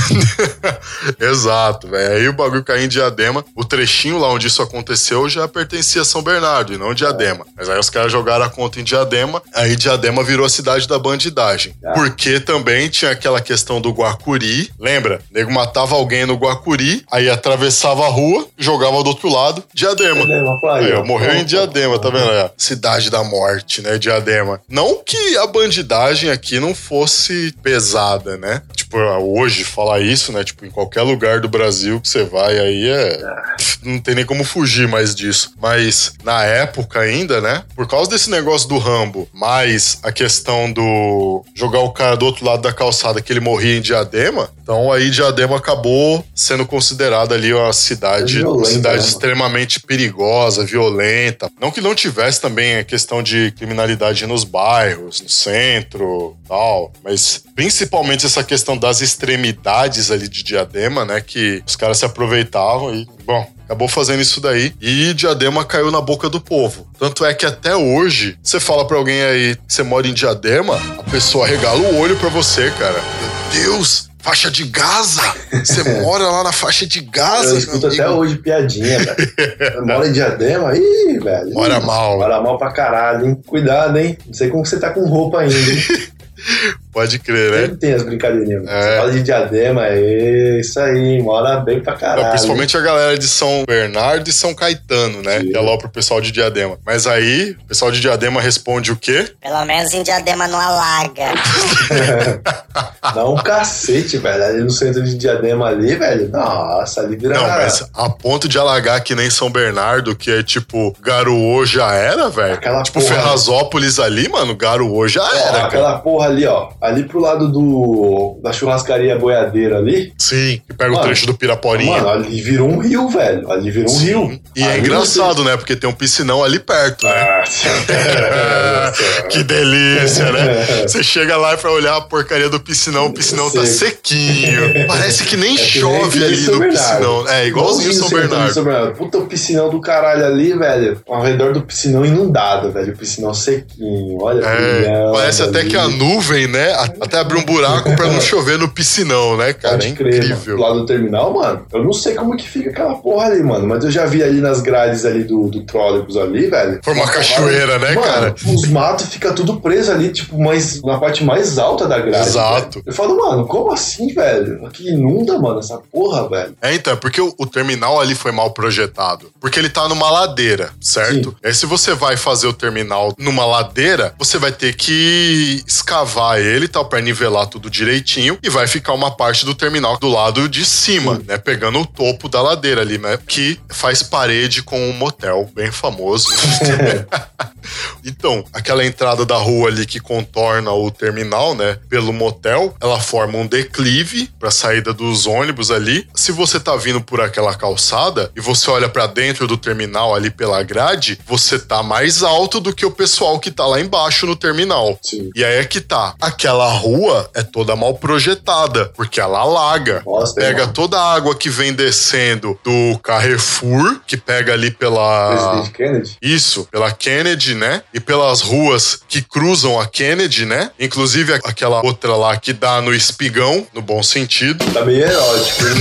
Exato, velho. Aí o bagulho caiu em Diadema. O trechinho lá onde isso aconteceu já pertencia a São Bernardo e não Diadema. Mas aí os caras jogaram a conta em Diadema. Aí Diadema virou a cidade da bandidagem. Ah. Porque também tinha aquela questão do Guacuri. Lembra? O nego matava alguém no Guacuri, aí atravessava a rua, jogava do outro lado, Diadema. Diadema, Aí, ó, morreu em. Diadema, tá vendo? Cidade da morte, né? Diadema. Não que a bandidagem aqui não fosse pesada, né? Tipo, hoje falar isso, né? Tipo, em qualquer lugar do Brasil que você vai aí é. Não tem nem como fugir mais disso. Mas na época ainda, né? Por causa desse negócio do Rambo, mais a questão do jogar o cara do outro lado da calçada que ele morria em Diadema, então aí Diadema acabou sendo considerada ali uma cidade, Violenta, uma cidade né, extremamente perigosa, violenta. Não que não tivesse também a questão de criminalidade nos bairros, no centro, tal, mas principalmente essa questão das extremidades ali de Diadema, né, que os caras se aproveitavam e, bom, acabou fazendo isso daí e Diadema caiu na boca do povo. Tanto é que até hoje, você fala pra alguém aí que você mora em Diadema, a pessoa regala o olho pra você, cara. Meu Deus! Faixa de Gaza! Você mora lá na faixa de Gaza, Eu escuto até hoje piadinha, velho. Mora em Diadema? Ih, velho. Mora mal. Mora mal pra caralho, hein? Cuidado, hein? Não sei como você tá com roupa ainda, hein? Pode crer, né? Sempre tem as brincadeirinhas. É. Você fala de diadema, é isso aí, mora bem pra caralho. Não, principalmente a galera de São Bernardo e São Caetano, né? Sim. Que é lá pro pessoal de Diadema. Mas aí, o pessoal de Diadema responde o quê? Pelo menos em diadema não alaga. Dá um cacete, velho. Ali no centro de diadema ali, velho. Nossa, ali vira. Não, mas a ponto de alagar que nem São Bernardo, que é tipo, Garoô já era, velho. Aquela Tipo, porra. Ferrazópolis ali, mano, Garoô já Ó, era, cara. aquela porra ali, ó. Ali pro lado do. da churrascaria boiadeira ali. Sim, que pega o Mano, trecho do Piraporinha. Mano, ali virou um rio, velho. Ali virou um Sim. rio. E é Ali engraçado, né? Porque tem um piscinão ali perto, né? Ah, que delícia, né? Você chega lá pra olhar a porcaria do piscinão, o piscinão tá sequinho. Parece que nem É que chove ali no Bernardo. piscinão. É, igualzinho no São Bernardo. São Bernardo. Puta, o piscinão do caralho ali, velho. Ao redor do piscinão inundado, velho. O piscinão sequinho. Olha, É, parece até ali. que a nuvem, né? Até abrir um buraco pra não chover no piscinão, né, cara? Pode É incrível. Lá do terminal, mano, eu não sei como que fica aquela porra ali, mano. Mas eu já vi ali nas grades ali do, do trólebus ali, velho. Foi uma cachoeira, né, Mano, cara? Os matos ficam tudo preso ali, tipo, mais, na parte mais alta da grade. Exato. velho. Eu falo, mano, como assim, velho? Aqui inunda, mano, essa porra, velho. É, então, é porque o, o terminal ali foi mal projetado. Porque ele tá numa ladeira, certo? Sim. Aí se você vai fazer o terminal numa ladeira, você vai ter que escavar ele e tal, pra nivelar tudo direitinho. E vai ficar uma parte do terminal do lado de cima, né? Pegando o topo da ladeira ali, né? Que faz parede com um motel bem famoso. Então, aquela entrada da rua ali que contorna o terminal, né, pelo motel, ela forma um declive para saída dos ônibus ali. Se você tá vindo por aquela calçada e você olha para dentro do terminal ali pela grade, você tá mais alto do que o pessoal que tá lá embaixo no terminal. Sim. E aí é que tá. Aquela rua é toda mal projetada, porque ela alaga. Nossa, pega uma- toda a água que vem descendo do Carrefour, que pega ali pela Presidente Kennedy. isso, pela Kennedy, né? E pelas ruas que cruzam a Kennedy, né? Inclusive aquela outra lá que dá no espigão, no bom sentido, Tá meio erótico, hein?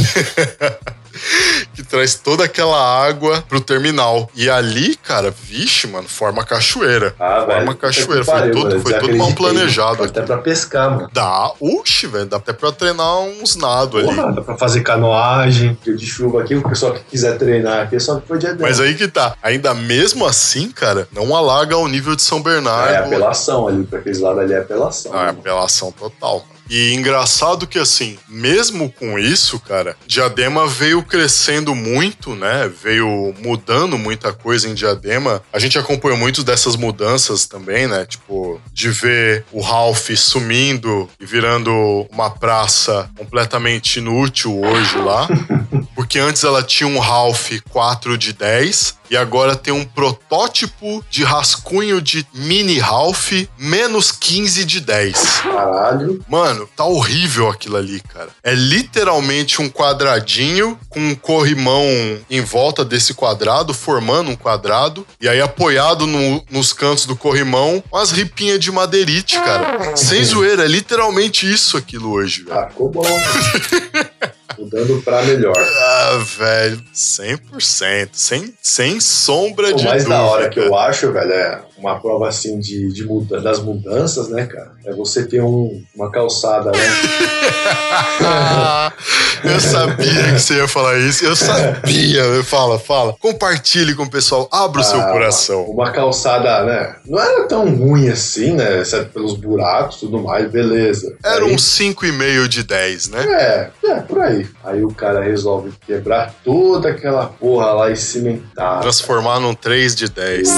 que traz toda aquela água pro terminal. E ali, cara, vixe, mano, forma cachoeira. Ah, velho. forma cachoeira. puta que Foi pariu, tudo, mano, foi tudo mal planejado. Até pra pescar, mano. Dá, uxe, velho, dá até pra treinar uns nado ali. Dá pra fazer canoagem, dia de chuva aqui, o pessoal que quiser treinar aqui, é só que foi dia Mas aí que tá. Ainda mesmo assim, cara, não alaga ao nível de São Bernardo. É apelação ali, pra aqueles lados ali é apelação. Ah, é apelação total. E engraçado que, assim, mesmo com isso, cara, Diadema veio crescendo muito, né? Veio mudando muita coisa em Diadema. A gente acompanhou muitas dessas mudanças também, né? Tipo, de ver o Ralph sumindo e virando uma praça completamente inútil hoje lá. Porque antes ela tinha um Ralph 4 de 10 e agora tem um protótipo de rascunho de mini Ralph menos 15 de 10. Caralho. Mano, tá horrível aquilo ali, cara. É literalmente um quadradinho com um corrimão em volta desse quadrado, formando um quadrado, e aí apoiado no- nos cantos do corrimão, umas ripinhas de madeirite, cara. Sem zoeira, é literalmente isso aquilo hoje, velho. Ah, ficou bom. Mudando pra melhor. Ah, velho, 100%, sem, sem sombra O de mais dúvida. da hora que eu acho, velho, é uma prova assim de, de muda das mudanças, né, cara? É você ter um, uma calçada, né? Eu sabia que você ia falar isso. Eu sabia. Fala, fala. Compartilhe com o pessoal. Abra o seu Ah, coração. Uma calçada, né? Não era tão ruim assim, né? Exceto pelos buracos e tudo mais, beleza. Era Aí- um 5,5 de 10, né? É, é, por aí. Aí o cara resolve quebrar toda aquela porra lá e cimentar. Transformar num 3 de 10.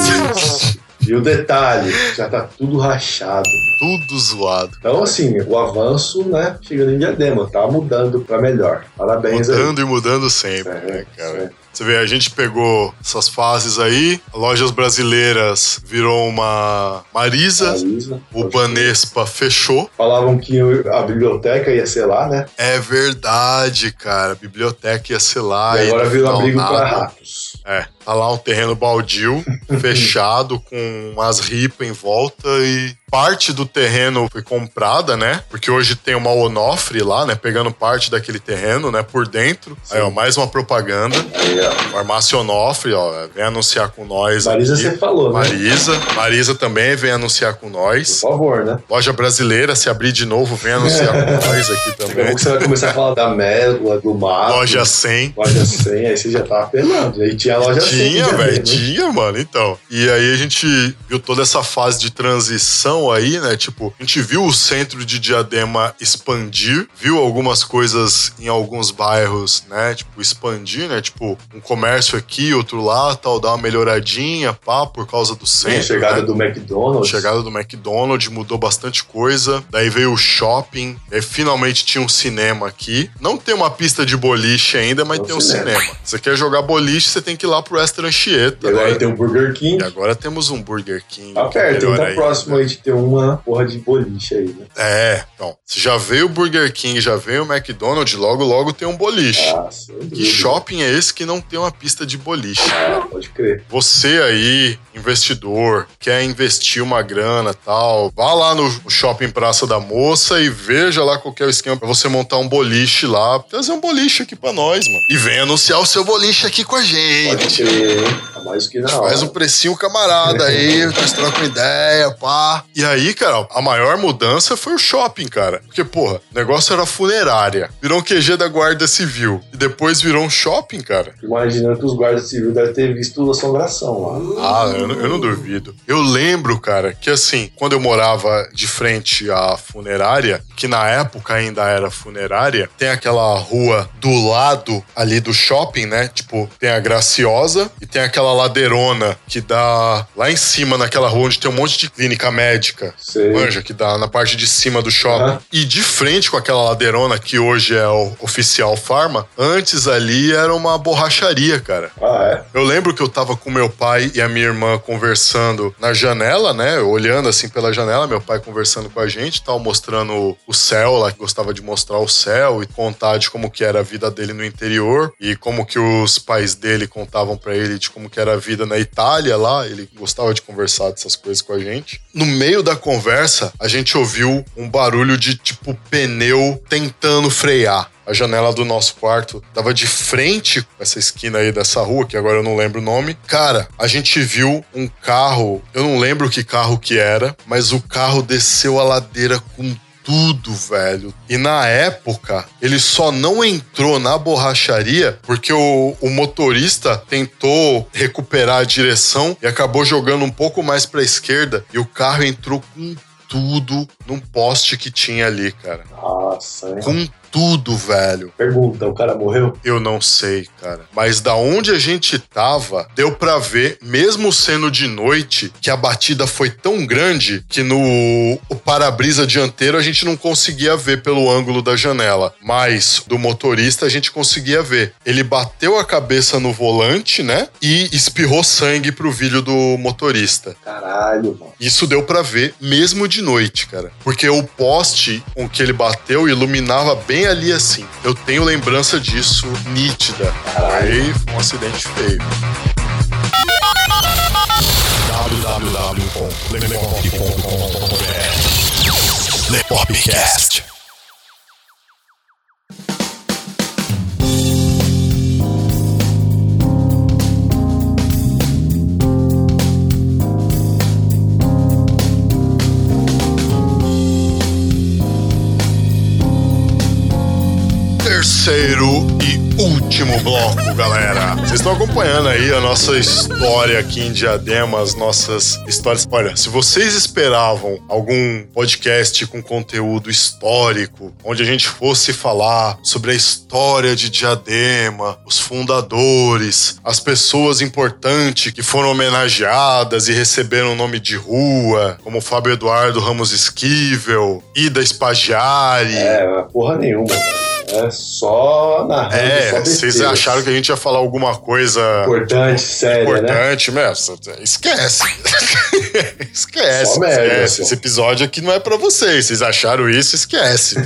E o detalhe, já tá tudo rachado. Tudo zoado. Então, assim, o avanço, né, chegando em diadema, tá mudando pra melhor. Parabéns Mudando e mudando sempre, aí. né, cara? É, Você vê, a gente pegou essas fases aí, lojas brasileiras virou uma Marisa, Marisa, o Banespa fechou. Falavam que a biblioteca ia ser lá, né? É verdade, cara. A biblioteca ia ser lá. e agora no virou abrigo pra ratos. É, tá lá um terreno baldio, fechado, com umas ripas em volta e parte do terreno foi comprada, né? Porque hoje tem uma Onofre lá, né? Pegando parte daquele terreno, né? Por dentro. Aí, ó, mais uma propaganda. Aí, ó. Farmácia Onofre, ó, vem anunciar com nós Marisa, aqui. você falou, né? Marisa. Marisa também vem anunciar com Por nós. favor, né? Loja brasileira, se abrir de novo, vem anunciar com nós aqui Daqui a também. pouco você vai começar a falar da Mésula, do Mato. Loja 100. Loja 100, aí você já tava apelando. Aí tinha a loja 100. Tinha, velho, né? tinha, mano, então. E aí a gente viu toda essa fase de transição aí, né? Tipo, a gente viu o centro de Diadema expandir, viu algumas coisas em alguns bairros, né? Tipo, expandir, né? Tipo, um comércio aqui, outro lá, tal, dar uma melhoradinha, pá, por causa do centro. a chegada né? do McDonald's. Chegada do McDonald's mudou bastante coisa. Daí veio o shopping. Daí finalmente tinha um cinema aqui. Não tem uma pista de boliche ainda, mas Tem um tem um cinema. cinema. Você quer jogar boliche, você tem que ir lá pro E Anchieta. agora né? tem o Burger King. E agora temos um Burger King. Tá perto, tá ainda. próximo aí de ter uma porra de boliche aí, né? É, então. Se já veio o Burger King, já veio o McDonald's, logo, logo tem um boliche. Ah, Que shopping é esse que não tem uma pista de boliche? Ah, pode crer. Você aí, investidor, quer investir uma grana tal, vá lá no shopping Praça da Moça e veja lá qual que é o esquema pra você montar um boliche lá, trazer um boliche aqui pra nós, mano. E vem anunciar o seu boliche aqui com a Pode gente. crer, hein? Tá mais que na hora. Faz um precinho camarada aí, vocês trocam ideia, pá. E aí, cara, a maior mudança foi o shopping, cara. Porque, porra, o negócio era funerária. Virou um QG da Guarda Civil. E depois virou um shopping, cara. Imaginando que os guardas civis devem ter visto assombração lá. Ah, eu, eu não duvido. Eu lembro, cara, que assim, quando eu morava de frente à funerária, que na época ainda era funerária, tem aquela rua do lado ali do shopping, né? Tipo, tem a Graciosa e tem aquela ladeirona que dá lá em cima, naquela rua onde tem um monte de clínica médica. Sei. Manja, que dá na parte de cima do shopping. Aham. E de frente com aquela ladeirona que hoje é o oficial Farma, antes ali era uma borracharia, cara. Ah, é? Eu lembro que eu tava com meu pai e a minha irmã conversando na janela, né? Olhando assim pela janela, meu pai conversando com a gente, tal, mostrando o céu lá, que gostava de mostrar o céu e contar de como que era a vida dele no interior e como que os pais dele contavam pra ele de como que era a vida na Itália lá. Ele gostava de conversar dessas coisas com a gente. No meio da conversa, a gente ouviu um barulho de tipo pneu tentando frear. A janela do nosso quarto tava de frente com essa esquina aí dessa rua, que agora eu não lembro o nome. Cara, a gente viu um carro, eu não lembro que carro que era, mas o carro desceu a ladeira com tudo, velho. E na época, ele só não entrou na borracharia porque o, o motorista tentou recuperar a direção e acabou jogando um pouco mais pra esquerda e o carro entrou com tudo num poste que tinha ali, cara. Nossa, hein? Com tudo, velho. Pergunta, o cara morreu? Eu não sei, cara. Mas da onde a gente tava, deu pra ver, mesmo sendo de noite, que a batida foi tão grande que no para-brisa dianteiro a gente não conseguia ver pelo ângulo da janela. Mas do motorista a gente conseguia ver. Ele bateu a cabeça no volante, né? E espirrou sangue pro vídeo do motorista. Caralho, mano. Isso deu pra ver mesmo de noite, cara. Porque o poste com que ele bateu iluminava bem ali assim. Eu tenho lembrança disso nítida. Aí foi um acidente feio. www.lepop.com.br Lepopcast. Terceiro e último bloco, galera. Vocês estão acompanhando aí a nossa história aqui em Diadema, as nossas histórias. Olha, se vocês esperavam algum podcast com conteúdo histórico, onde a gente fosse falar sobre a história de Diadema, os fundadores, as pessoas importantes que foram homenageadas e receberam nome de rua, como Fábio Eduardo Ramos Esquivel, Ida Espagiari. É, porra nenhuma. É só narrando. É, vocês acharam que a gente ia falar alguma coisa Importante, séria, né? importante, meu, esquece. esquece. Merda, esquece. pô. Esse episódio aqui não é pra vocês. Vocês acharam isso? Esquece.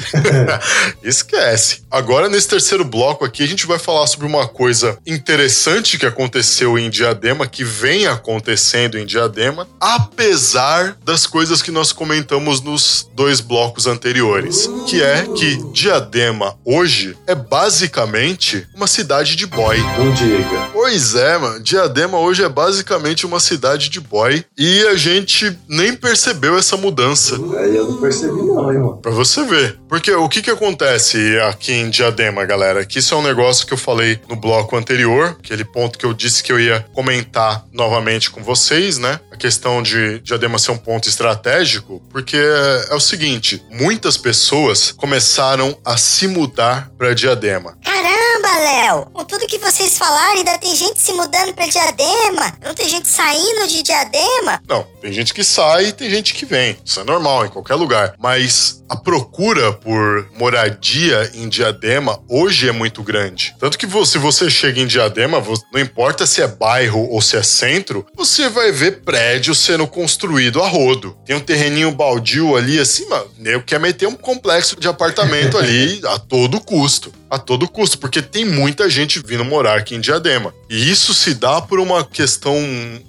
esquece. Agora, nesse terceiro bloco aqui, a gente vai falar sobre uma coisa interessante que aconteceu em Diadema, que vem acontecendo em Diadema, apesar das coisas que nós comentamos nos dois blocos anteriores. Que é que Diadema hoje é basicamente uma cidade de boy. Não diga. Pois é, mano. Diadema hoje é basicamente uma cidade de boy e a gente nem percebeu essa mudança. Aí eu não percebi, não, hein, mano. Pra você ver. Porque o que que acontece aqui em Diadema, galera? Que isso é um negócio que eu falei no bloco anterior, aquele ponto que eu disse que eu ia comentar novamente com vocês, né? A questão de Diadema ser um ponto estratégico, porque é, é o seguinte, muitas pessoas começaram a se mudar pra Diadema. Caramba, Léo! Com tudo que vocês falaram, ainda tem gente se mudando pra Diadema? Não tem gente saindo de Diadema? Não, tem gente que sai e tem gente que vem. Isso é normal em qualquer lugar. Mas a procura por moradia em Diadema hoje é muito grande. Tanto que se você chega em Diadema, não importa se é bairro ou se é centro, você vai ver prédio sendo construído a rodo. Tem um terreninho baldio ali assim, mano. Eu quero meter um complexo de apartamento ali a todo custo. A todo custo, porque tem muita gente vindo morar aqui em Diadema. E isso se dá por uma questão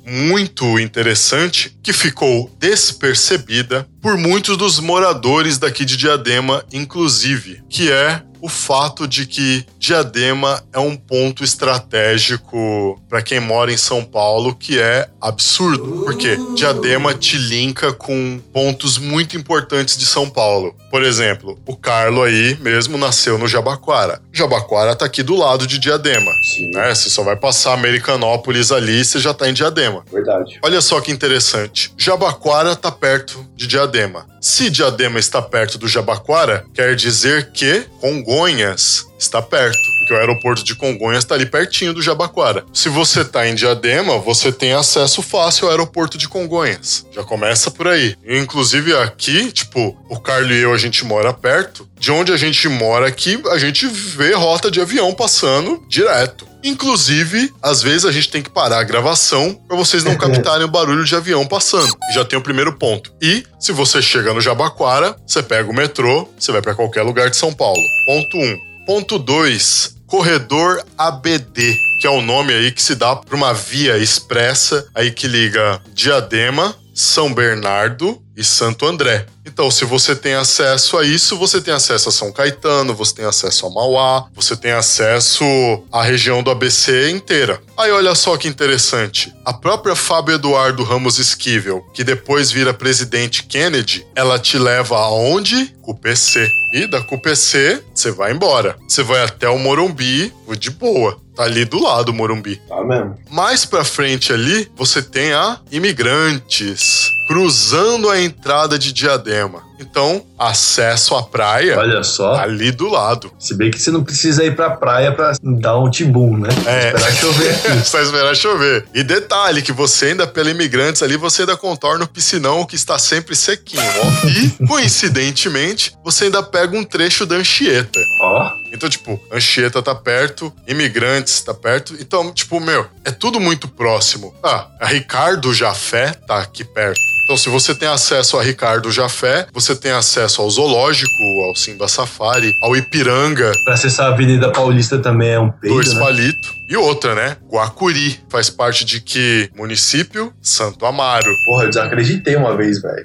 muito interessante que ficou despercebida por muitos dos moradores daqui de Diadema, inclusive, que é o fato de que Diadema é um ponto estratégico para quem mora em São Paulo, que é absurdo, porque Diadema te linka com pontos muito importantes de São Paulo. Por exemplo, o Carlo aí mesmo nasceu no Jabaquara. Jabaquara tá aqui do lado de Diadema, Sim, né? Você só vai passar Americanópolis ali e você já tá em Diadema. verdade. Olha só que interessante. Jabaquara está perto de Diadema. Se Diadema está perto do Jabaquara, quer dizer que Congonhas está perto, porque o aeroporto de Congonhas está ali pertinho do Jabaquara. Se você está em Diadema, você tem acesso fácil ao aeroporto de Congonhas. Já começa por aí. Inclusive aqui, tipo, o Carlos e eu a gente mora perto. De onde a gente mora aqui, a gente vê rota de avião passando direto. Inclusive, às vezes a gente tem que parar a gravação para vocês não captarem o barulho de avião passando. Já tem o primeiro ponto. E se você chega no Jabaquara, você pega o metrô, você vai para qualquer lugar de São Paulo. Ponto 1. Um. Ponto 2. Corredor ABD, que é o nome aí que se dá para uma via expressa aí que liga Diadema, São Bernardo e Santo André. Então, se você tem acesso a isso, você tem acesso a São Caetano, você tem acesso a Mauá, você tem acesso à região do ABC inteira. Aí olha só que interessante. A própria Fábio Eduardo Ramos Esquivel, que depois vira presidente Kennedy, ela te leva aonde? CUPC. E da CUPC, você vai embora. Você vai até o Morumbi, de boa. Tá ali do lado o Morumbi. Tá mesmo. Mais pra frente ali, você tem a imigrantes cruzando a entrada de Diadema. Então, acesso à praia Olha só. ali do lado. Se bem que você não precisa ir pra praia pra dar um tibum, né? É. Esperar chover. Só esperar chover. E detalhe, que você ainda, pela imigrantes ali, você ainda contorna o piscinão que está sempre sequinho, ó. E, coincidentemente, você ainda pega um trecho da Anchieta. Ó, Então, tipo, Anchieta tá perto, Imigrantes tá perto. Então, tipo, meu, é tudo muito próximo. Ah, a Ricardo Jafé tá aqui perto. Então, se você tem acesso a Ricardo Jafé, você tem acesso ao Zoológico, ao Simba Safari, ao Ipiranga, pra acessar a Avenida Paulista também é um peido, Dois né? Palito. E outra, né? Guacuri. Faz parte de que município? Santo Amaro. Porra, eu desacreditei uma vez, velho.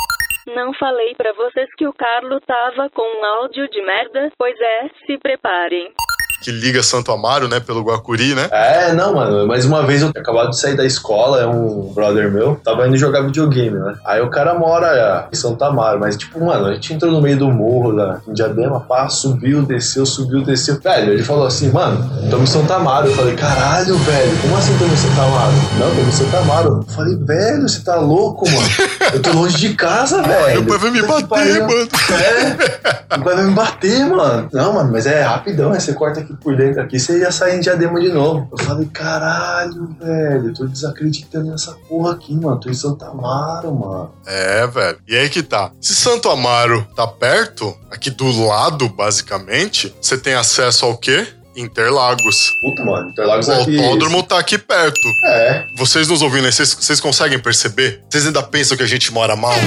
Não falei pra vocês que o Carlo tava com um áudio de merda? Pois é, se preparem. Que liga Santo Amaro, né? Pelo Guacuri, né? É, não, mano, mas uma vez eu tinha acabado de sair da escola, é um brother meu, tava indo jogar videogame, né? Aí o cara mora em Santa Amaro, mas tipo, mano, a gente entrou no meio do morro da em Diadema, pá, subiu, desceu, subiu, desceu. Velho, ele falou assim, mano, tamo em Santa Amaro. Eu falei, caralho, velho, como assim tamo em Santa Amaro? Não, tamo em Santa Amaro. Eu falei, velho, você tá louco, mano? Eu tô longe de casa, velho. Meu pai vai me Puta bater, pariu. mano. É, meu pai vai me bater, mano. Não, mano, mas é rapidão, né? Você corta aqui por dentro aqui, você ia sair em diadema de novo. Eu falei, caralho, velho, eu tô desacreditando nessa porra aqui, mano. Tô em Santa Amaro, mano. É, velho. E aí que tá. Se Santo Amaro tá perto, aqui do lado, basicamente, você tem acesso ao quê? Interlagos. Puta, mano, Interlagos O aqui. autódromo tá aqui perto. É, Vocês nos ouvindo aí, vocês, vocês conseguem perceber? Vocês ainda pensam que a gente mora mal?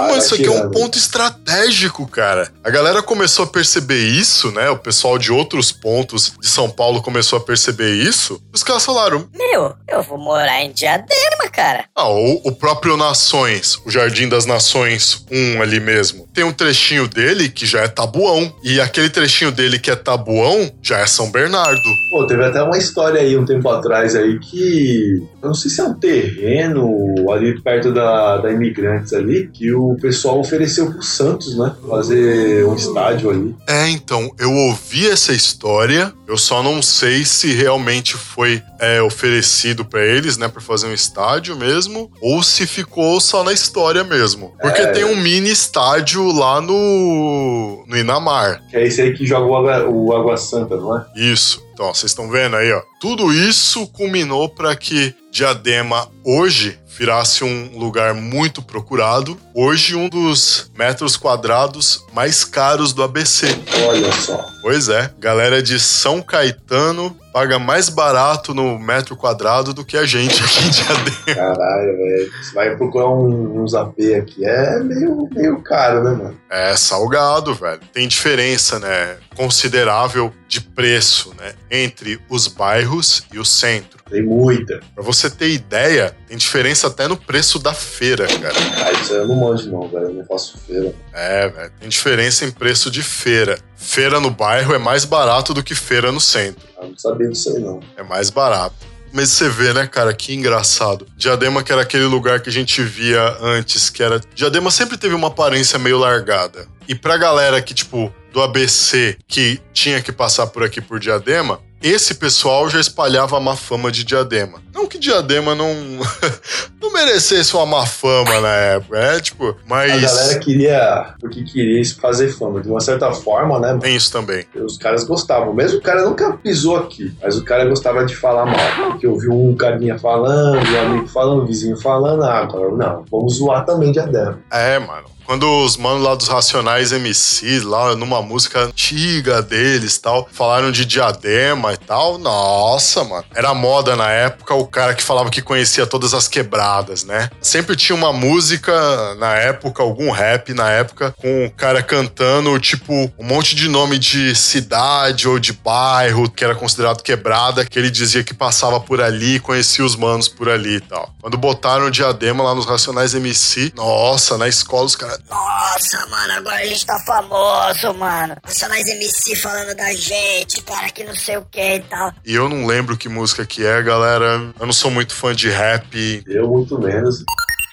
Ah, mano, isso aqui é um ponto estratégico, cara. A galera começou a perceber isso, né? O pessoal de outros pontos de São Paulo começou a perceber isso. Os caras falaram: Meu, eu vou morar em Diadema, cara. ah, o, o próprio Nações, o Jardim das Nações 1 ali mesmo, tem um trechinho dele que já é Tabuão. E aquele trechinho dele que é Tabuão já é São Bernardo. Pô, teve até uma história aí um tempo atrás aí que. Eu não sei se é um terreno ali perto da, da Imigrantes ali, que o pessoal ofereceu pro Santos, né? Fazer um estádio ali. É, então, eu ouvi essa história, eu só não sei se realmente foi é, oferecido pra eles, né, pra fazer um estádio mesmo, ou se ficou só na história mesmo. Porque É. tem um mini estádio lá no, no Inamar. Que é esse aí que joga o Água, o Água Santa, não é? Isso. Então, vocês estão vendo aí, ó. Tudo isso culminou para que Diadema hoje virasse um lugar muito procurado. Hoje, um dos metros quadrados mais caros do ABC. Olha só. Pois é, galera de São Caetano paga mais barato no metro quadrado do que a gente aqui em Diadema. Caralho, velho. Você vai procurar um, uns AP aqui. É meio, meio caro, né, mano? É salgado, velho. Tem diferença, né? Considerável de preço, né? Entre os bairros e o centro. Tem muita. Pra você ter ideia, tem diferença até no preço da feira, cara. Ah, isso aí eu não manjo, não, velho. Eu não faço feira. É, velho. Tem diferença em preço de feira. Feira no bairro é mais barato do que feira no centro. Eu não sabia disso aí, não. É mais barato. Mas você vê, né, cara, que engraçado. Diadema, que era aquele lugar que a gente via antes, que era. Diadema sempre teve uma aparência meio largada. E pra galera que, tipo, do ABC, que tinha que passar por aqui por Diadema, esse pessoal já espalhava a má fama de Diadema. Não que Diadema não, não merecesse uma má fama na época, é tipo, mas. A galera queria, porque queria fazer fama. De uma certa forma, né? Tem isso também. Os caras gostavam. Mesmo o cara nunca pisou aqui, mas o cara gostava de falar mal. Porque ouviu um carinha falando, um amigo falando, um vizinho falando. Ah, agora não, vamos zoar também de Adão. É, mano. Quando os manos lá dos Racionais MC, lá numa música antiga deles tal, falaram de diadema e tal, nossa, mano. Era moda na época o cara que falava que conhecia todas as quebradas, né? Sempre tinha uma música na época, algum rap na época, com o cara cantando, tipo, um monte de nome de cidade ou de bairro que era considerado quebrada, que ele dizia que passava por ali, conhecia os manos por ali e tal. Quando botaram o diadema lá nos Racionais MC, nossa, na escola os caras. Nossa, mano, agora a gente tá famoso, mano. Nacionais MC falando da gente, cara, que não sei o que e tal. E eu não lembro que música que é, galera. Eu não sou muito fã de rap. Eu muito menos.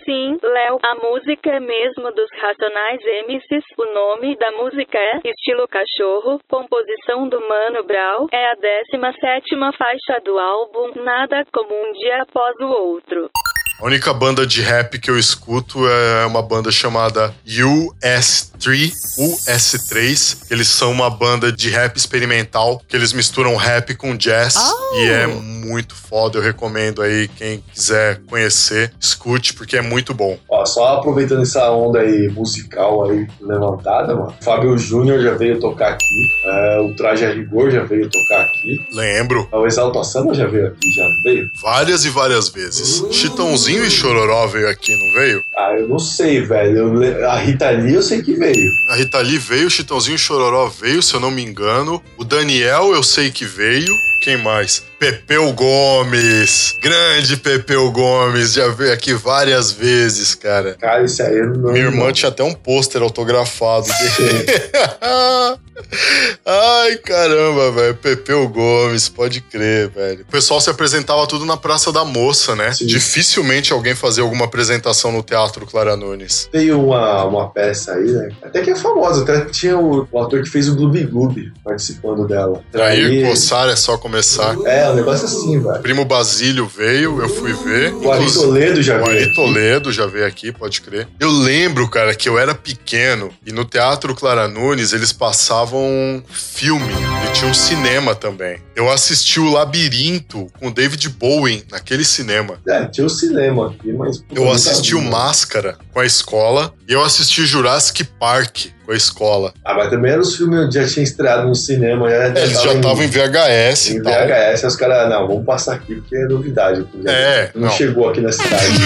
Sim, Léo, a música é mesmo dos Racionais MCs. O nome da música é Estilo Cachorro. Composição do Mano Brown. É a 17 faixa do álbum Nada Como Um Dia Após o Outro. A única banda de rap que eu escuto é uma banda chamada US3, US3. Eles são uma banda de rap experimental, que eles misturam rap com jazz. E é muito foda, eu recomendo aí, quem quiser conhecer, escute, porque é muito bom. Ó, só aproveitando essa onda aí musical aí levantada, mano. Fábio Júnior já veio tocar aqui. é, o Traje a Rigor já veio tocar aqui. Lembro, O Exalta Samba já veio aqui, já veio? várias e várias vezes. Chitãozinho e Chororó veio aqui, não veio? Ah, eu não sei, velho. Eu a Rita Lee eu sei que veio. A Rita Lee veio, o Chitãozinho e Chororó veio, se eu não me engano. O Daniel eu sei que veio. Quem mais? Pepeu Gomes. Grande Pepeu Gomes. Já veio aqui várias vezes, cara. Cara, isso aí eu não. Minha irmã tinha até um pôster autografado dele. Ai, caramba, velho. Pepeu Gomes, pode crer, velho. O pessoal se apresentava tudo na Praça da Moça, né? Sim. Dificilmente alguém fazia alguma apresentação no Teatro Clara Nunes. Veio uma, uma peça aí, né? Até que é famosa. Até tinha o, o ator que fez o Gloob Gloob participando dela. Aí, coçar é só começar. É, um negócio assim, velho. Primo Basílio veio, eu fui ver. O Ari Toledo já O veio. Ari Toledo já veio aqui, pode crer. Eu lembro, cara, que eu era pequeno e no Teatro Clara Nunes eles passavam filme e tinha um cinema também. Eu assisti o Labirinto com David Bowie naquele cinema. É, tinha o cinema aqui, mas. Eu assisti o né? Máscara com a escola e eu assisti Jurassic Park com a escola. Ah, mas também eram os filmes que já tinham estreado no cinema. Já, É, eles já estavam em VHS em e tal. VHS. Os caras, não, vamos passar aqui porque é novidade. porque É, não, não. chegou aqui na cidade.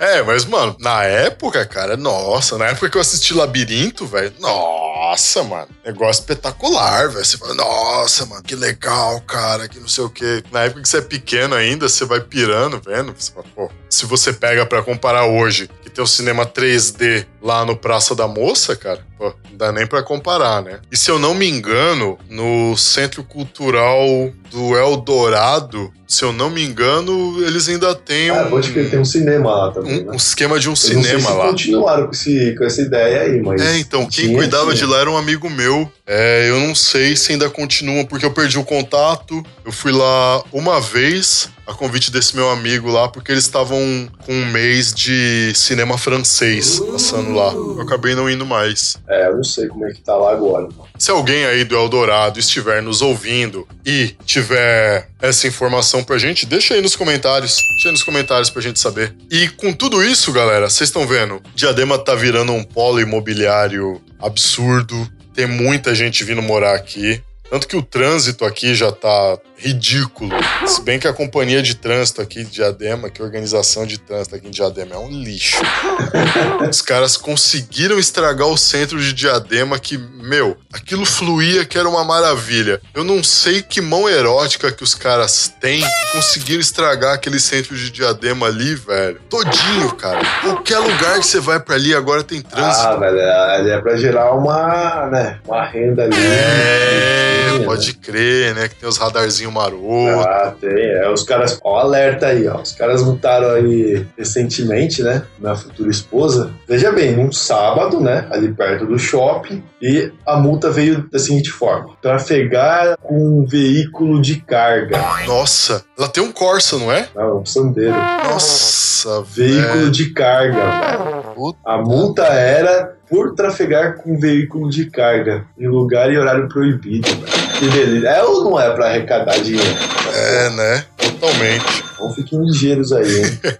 É, mas, mano, na época, cara, nossa, na época que eu assisti Labirinto, velho, nossa, mano, negócio espetacular, velho. Você fala, nossa, mano, que legal, cara, que não sei o quê. Na época que você é pequeno ainda, você vai pirando, vendo? Você fala, pô, se você pega pra comparar hoje, que tem o cinema 3D lá no Praça da Moça, cara, pô, não dá nem pra comparar, né? E se eu não me engano, no Centro Cultural do Eldorado, se eu não me engano, eles ainda têm ah, um crer, tem um cinema lá também, um, né? um esquema de um Eu não sei cinema se lá. continuaram com, esse, com essa ideia aí, mas. É, então, quem tinha, cuidava tinha. de lá era um amigo meu. É, eu não sei se ainda continua, porque eu perdi o contato. Eu fui lá uma vez, a convite desse meu amigo lá, porque eles estavam com um mês de cinema francês passando lá. Eu acabei não indo mais. É, eu não sei como é que tá lá agora. mano. Se alguém aí do Eldorado estiver nos ouvindo e tiver essa informação pra gente, deixa aí nos comentários. Deixa aí nos comentários pra gente saber. E com tudo isso, galera, vocês estão vendo? Diadema tá virando um polo imobiliário absurdo. Tem muita gente vindo morar aqui. Tanto que o trânsito aqui já tá ridículo. Se bem que a companhia de trânsito aqui de Diadema, que a organização de trânsito aqui em Diadema é um lixo. Os caras conseguiram estragar o centro de Diadema que, meu, aquilo fluía que era uma maravilha. Eu não sei que mão erótica que os caras têm que conseguiram estragar aquele centro de Diadema ali, velho. Todinho, cara. Qualquer lugar que você vai pra ali agora tem trânsito. Ah, velho, ali é pra gerar uma, né, uma renda ali. É, pode crer, né? Que tem os radarzinhos marotos. Ah, tem. É, os caras, ó, alerta aí, ó. Os caras multaram aí recentemente, né? Minha futura esposa. Veja bem, num sábado, né? Ali perto do shopping. E a multa veio da seguinte forma: trafegar com um veículo de carga. Nossa, ela tem um Corsa, não é? Não, um sandeiro. Nossa, Veículo velho. de carga, velho. A multa era por trafegar com veículo de carga em lugar e horário proibido. Que beleza. É ou não é pra arrecadar dinheiro? É, né? Totalmente. Então fiquem ligeiros aí, hein?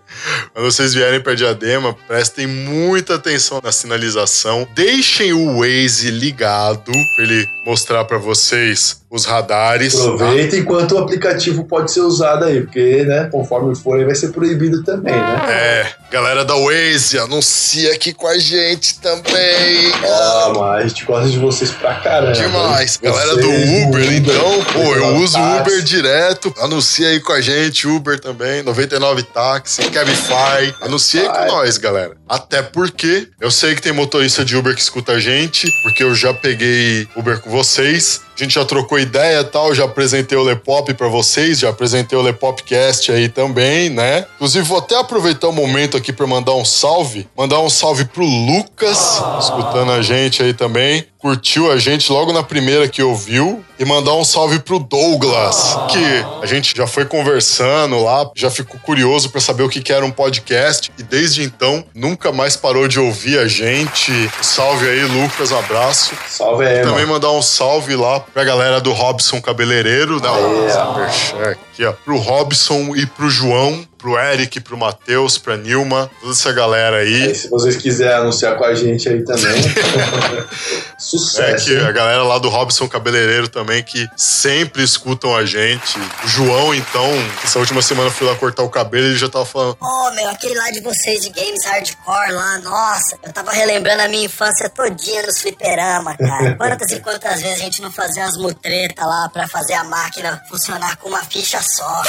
Quando vocês vierem para Diadema, prestem muita atenção na sinalização. Deixem o Waze ligado para ele mostrar para vocês os radares. tá? Aproveita enquanto o aplicativo pode ser usado aí, porque, né, conforme for aí vai ser proibido também, né? É, galera da Waze, anuncia aqui com a gente também. Ah, mas a gente gosta de vocês pra caramba. Demais. hein? Galera do Vocês Uber, então, pô, eu Uber, uso táxi. Uber direto. Anuncia aí com a gente, Uber também, 99 táxi, Cabify. Anuncia aí com nós, galera. Até porque eu sei que tem motorista de Uber que escuta a gente, porque eu já peguei Uber com vocês. A gente já trocou ideia e tal, já apresentei o Lepop pra vocês, já apresentei o Lepopcast aí também, né? Inclusive, vou até aproveitar o momento aqui pra mandar um salve. Mandar um salve pro Lucas, escutando a gente aí também. Curtiu a gente logo na primeira que ouviu. E mandar um salve pro Douglas, que a gente já foi conversando lá, já ficou curioso pra saber o que que era um podcast. E desde então, nunca mais parou de ouvir a gente. Salve aí, Lucas, um abraço. Salve aí, Também mano. mandar um salve lá pra galera do Robson Cabeleireiro, né? Merchan Aqui, ó. Pro Robson e pro João, pro Eric, pro Matheus, pra Nilma, toda essa galera aí. Aí, se vocês quiserem anunciar com a gente aí também. É Sucesso. que hein? a galera lá do Robson Cabeleireiro também, que sempre escutam a gente. O João, então, essa última semana eu fui lá cortar o cabelo e ele já tava falando. Ô, meu, aquele lá de vocês de games hardcore lá, nossa, eu tava relembrando a minha infância todinha nos fliperama, cara. Quantas e quantas vezes a gente não fazia as mutretas lá pra fazer a máquina funcionar com uma ficha só,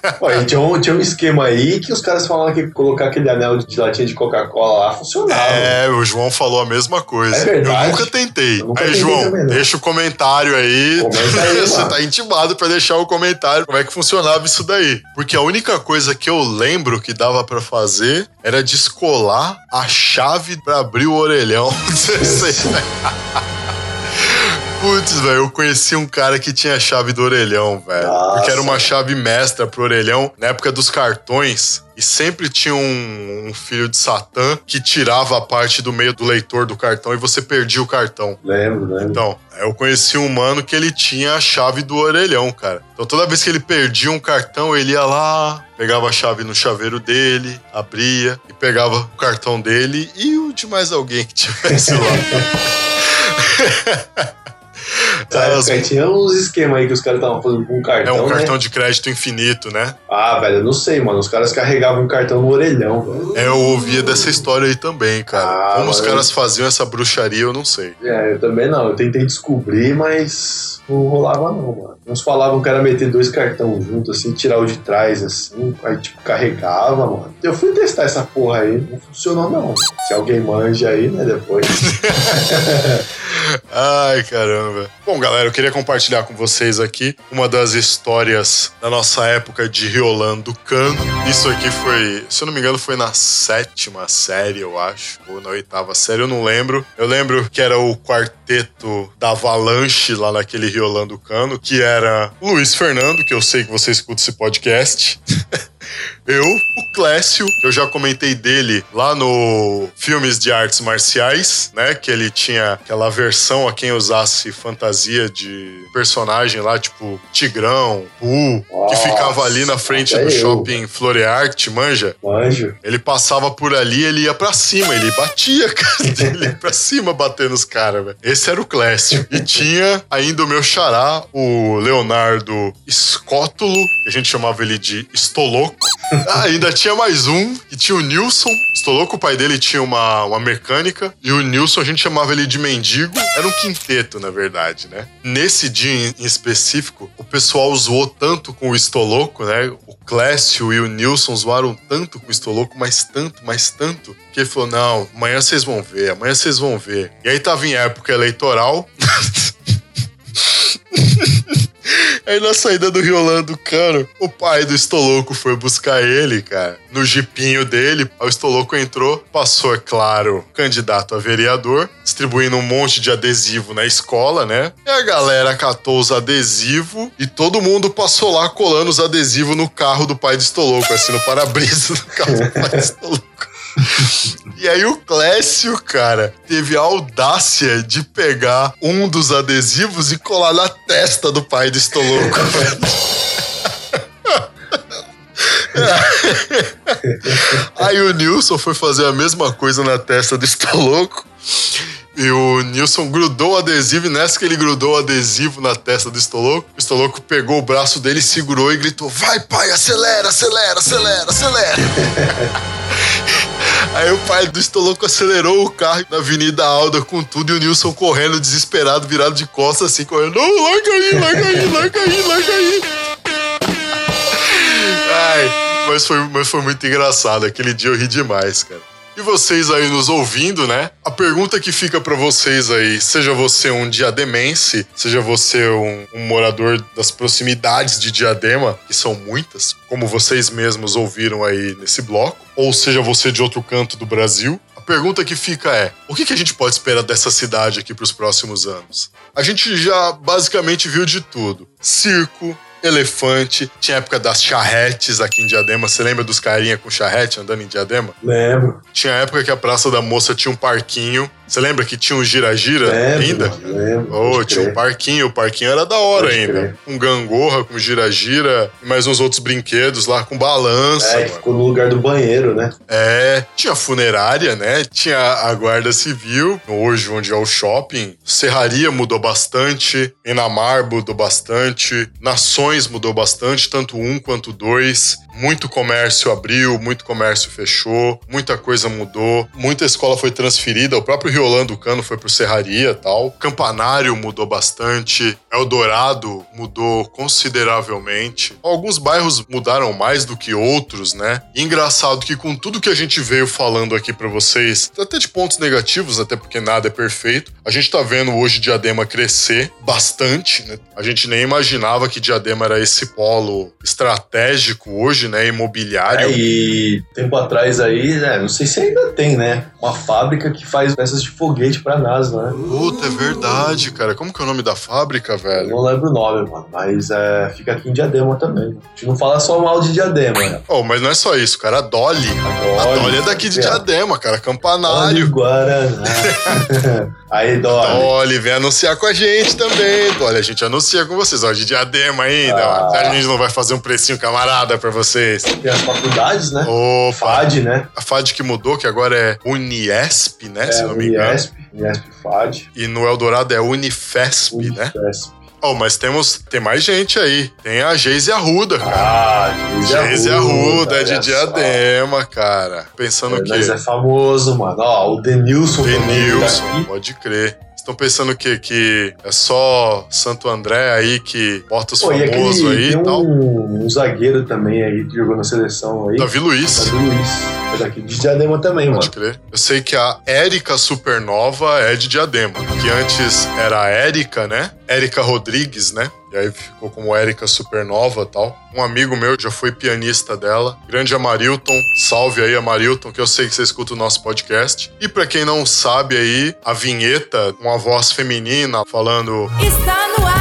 cara. Pô, e tinha, um, tinha um esquema aí que os caras falavam que colocar aquele anel de latinha de Coca-Cola lá funcionava. É, o João falou a mesma coisa. É verdade. Eu nunca tentei. Eu nunca aí, tentei João, também, deixa o comentário aí. Comenta aí, Você tá intimado pra deixar o comentário como é que funcionava isso daí. Porque a única coisa que eu lembro que dava pra fazer era descolar a chave pra abrir o orelhão. Putz, velho, eu conheci um cara que tinha a chave do orelhão, velho. Porque era uma chave mestra pro orelhão na época dos cartões. E sempre tinha um, um filho de Satã que tirava a parte do meio do leitor do cartão e você perdia o cartão. Lembro, lembro. Então, eu conheci um mano que ele tinha a chave do orelhão, cara. Então toda vez que ele perdia um cartão, ele ia lá, pegava a chave no chaveiro dele, abria e pegava o cartão dele e o de mais alguém que tivesse lá. As- aí tinha uns esquemas aí que os caras estavam fazendo com É cartão, um cartão né? de crédito infinito, né? Ah, velho, eu não sei, mano. Os caras carregavam o cartão no orelhão, velho. É, eu ouvia dessa história aí também, cara. Ah, Como os caras faziam essa bruxaria, eu não sei. É, eu também não. Eu tentei descobrir, mas não rolava não, mano. Uns falavam que era meter dois cartões juntos, assim, tirar o de trás, assim, aí tipo, carregava, mano. Eu fui testar essa porra aí, não funcionou não. Se alguém manja aí, né, depois. Ai, caramba. Bom, galera, eu queria compartilhar com vocês aqui uma das histórias da nossa época de Riolando Cano. Isso aqui foi, se eu não me engano, foi na sétima série, eu acho, ou na oitava série, eu não lembro. Eu lembro que era o quarteto da Avalanche lá naquele Riolando Cano, que era Luiz Fernando, que eu sei que você escuta esse podcast. Eu, o Clécio, eu já comentei dele lá no Filmes de Artes Marciais, né? Que ele tinha aquela versão a quem usasse fantasia de personagem lá, tipo Tigrão, Pooh, que ficava ali na frente do eu. shopping Floreart, manja? Manjo. Ele passava por ali, ele ia pra cima, ele batia, cara. Ele ia pra cima bater nos caras, velho. Esse era o Clécio. E tinha ainda o meu xará, o Leonardo Escótulo, que a gente chamava ele de Estoloco. Ah, ainda tinha mais um, que tinha o Nilson. Estoloco, o pai dele tinha uma, uma mecânica. E o Nilson, a gente chamava ele de mendigo. Era um quinteto, na verdade, né? Nesse dia em específico, o pessoal zoou tanto com o Estoloco, né? O Clécio e o Nilson zoaram tanto com o Estoloco, mas tanto, mas tanto, que ele falou: não, amanhã vocês vão ver, amanhã vocês vão ver. E aí tava em época eleitoral. Aí na saída do Riolando Cano, o pai do Estoloco foi buscar ele, cara, no jipinho dele. O Estoloco entrou, passou, é claro, candidato a vereador, distribuindo um monte de adesivo na escola, né? E a galera catou os adesivos e todo mundo passou lá colando os adesivos no carro do pai do Estoloco, assim, no para-brisa do carro do pai do Estoloco. E aí o Clécio, cara, teve a audácia de pegar um dos adesivos e colar na testa do pai do Estoloco. aí o Nilson foi fazer a mesma coisa na testa do Estoloco. E o Nilson grudou o adesivo, e nessa que ele grudou o adesivo na testa do Estoloco, o Estoloco pegou o braço dele, segurou e gritou: Vai, pai, acelera, acelera, acelera, acelera. Aí o pai do Estoloco acelerou o carro na Avenida Alda com tudo e o Nilson correndo desesperado, virado de costas assim, correndo. Não, larga aí, larga aí, larga aí, larga aí. Ai, mas foi, mas foi muito engraçado. Aquele dia eu ri demais, cara. E vocês aí nos ouvindo, né? A pergunta que fica pra vocês aí, seja você um diademense, seja você um, um morador das proximidades de Diadema, que são muitas, como vocês mesmos ouviram aí nesse bloco, ou seja você de outro canto do Brasil, a pergunta que fica é: o que, a gente pode esperar dessa cidade aqui pros próximos anos? A gente já basicamente viu de tudo: circo, elefante, tinha época das charretes aqui em Diadema. Você lembra dos carinha com charrete andando em Diadema? Lembro. Tinha época que a Praça da Moça tinha um parquinho. Você lembra que tinha um gira-gira ainda? lembro. Oh, tinha um parquinho. O parquinho era da hora Pode ainda. crer. Com gangorra, com gira-gira e mais uns outros brinquedos lá, com balança. É, ficou no lugar do banheiro, né? É, tinha funerária, né? Tinha a guarda civil, hoje onde é o shopping. Serraria mudou bastante, Enamar mudou bastante, Nações mudou bastante, tanto um quanto dois. Muito comércio abriu, muito comércio fechou, muita coisa mudou, muita escola foi transferida, o próprio Riolando Cano foi pro Serraria tal. Campanário mudou bastante, Eldorado mudou consideravelmente. Alguns bairros mudaram mais do que outros, né? E engraçado que com tudo que a gente veio falando aqui pra vocês, até de pontos negativos, até porque nada é perfeito, a gente tá vendo hoje Diadema crescer bastante, né? A gente nem imaginava que Diadema era esse polo estratégico hoje, né? Imobiliário. É, e tempo atrás aí, né, não sei se ainda tem, né? Uma fábrica que faz peças de foguete pra NASA, né? Puta, é verdade, cara. Como que é o nome da fábrica, Eu velho? não lembro o nome, mano, mas é, fica aqui em Diadema também. A gente não fala só mal de Diadema, né? Oh, mas não é só isso, cara. A Dolly. A Dolly é daqui de Diadema, cara. Campanário. o Guaraná. Aí, Dolly. Dolly, vem anunciar com a gente também. Dolly, a gente anuncia com vocês. Ó, de Diadema ainda. Ah. A gente não vai fazer um precinho camarada pra vocês. Tem as faculdades, né? Opa. FAD, né? A FAD que mudou, que agora é Uniesp, né? se é, não me engano. Unesp, Unesp FAD. E no Eldorado é Unifesp, né? Unifesp. Oh, mas temos. Tem mais gente aí. Tem a Geise Arruda, cara. Ah, Geise Arruda, é de olha só. Diadema, cara. Pensando o quê? Mas é famoso, mano. Ó, o Denilson Denilson, daqui. pode crer. Estão pensando que, que é só Santo André aí que bota os Pô, famosos aí e tal? um, um zagueiro também aí que jogou na seleção aí. Davi Luiz. Davi Luiz. É daqui de Diadema também, Pode mano. crer. Eu sei que a Érica Supernova é de Diadema, que antes era a Érica, né? Érica Rodrigues, né? E aí ficou como Érica Supernova tal. Um amigo meu já foi pianista dela. Grande Amarilton. Salve aí, Amarilton, que eu sei que você escuta o nosso podcast. E pra quem não sabe aí, a vinheta, uma voz feminina falando Está no ar.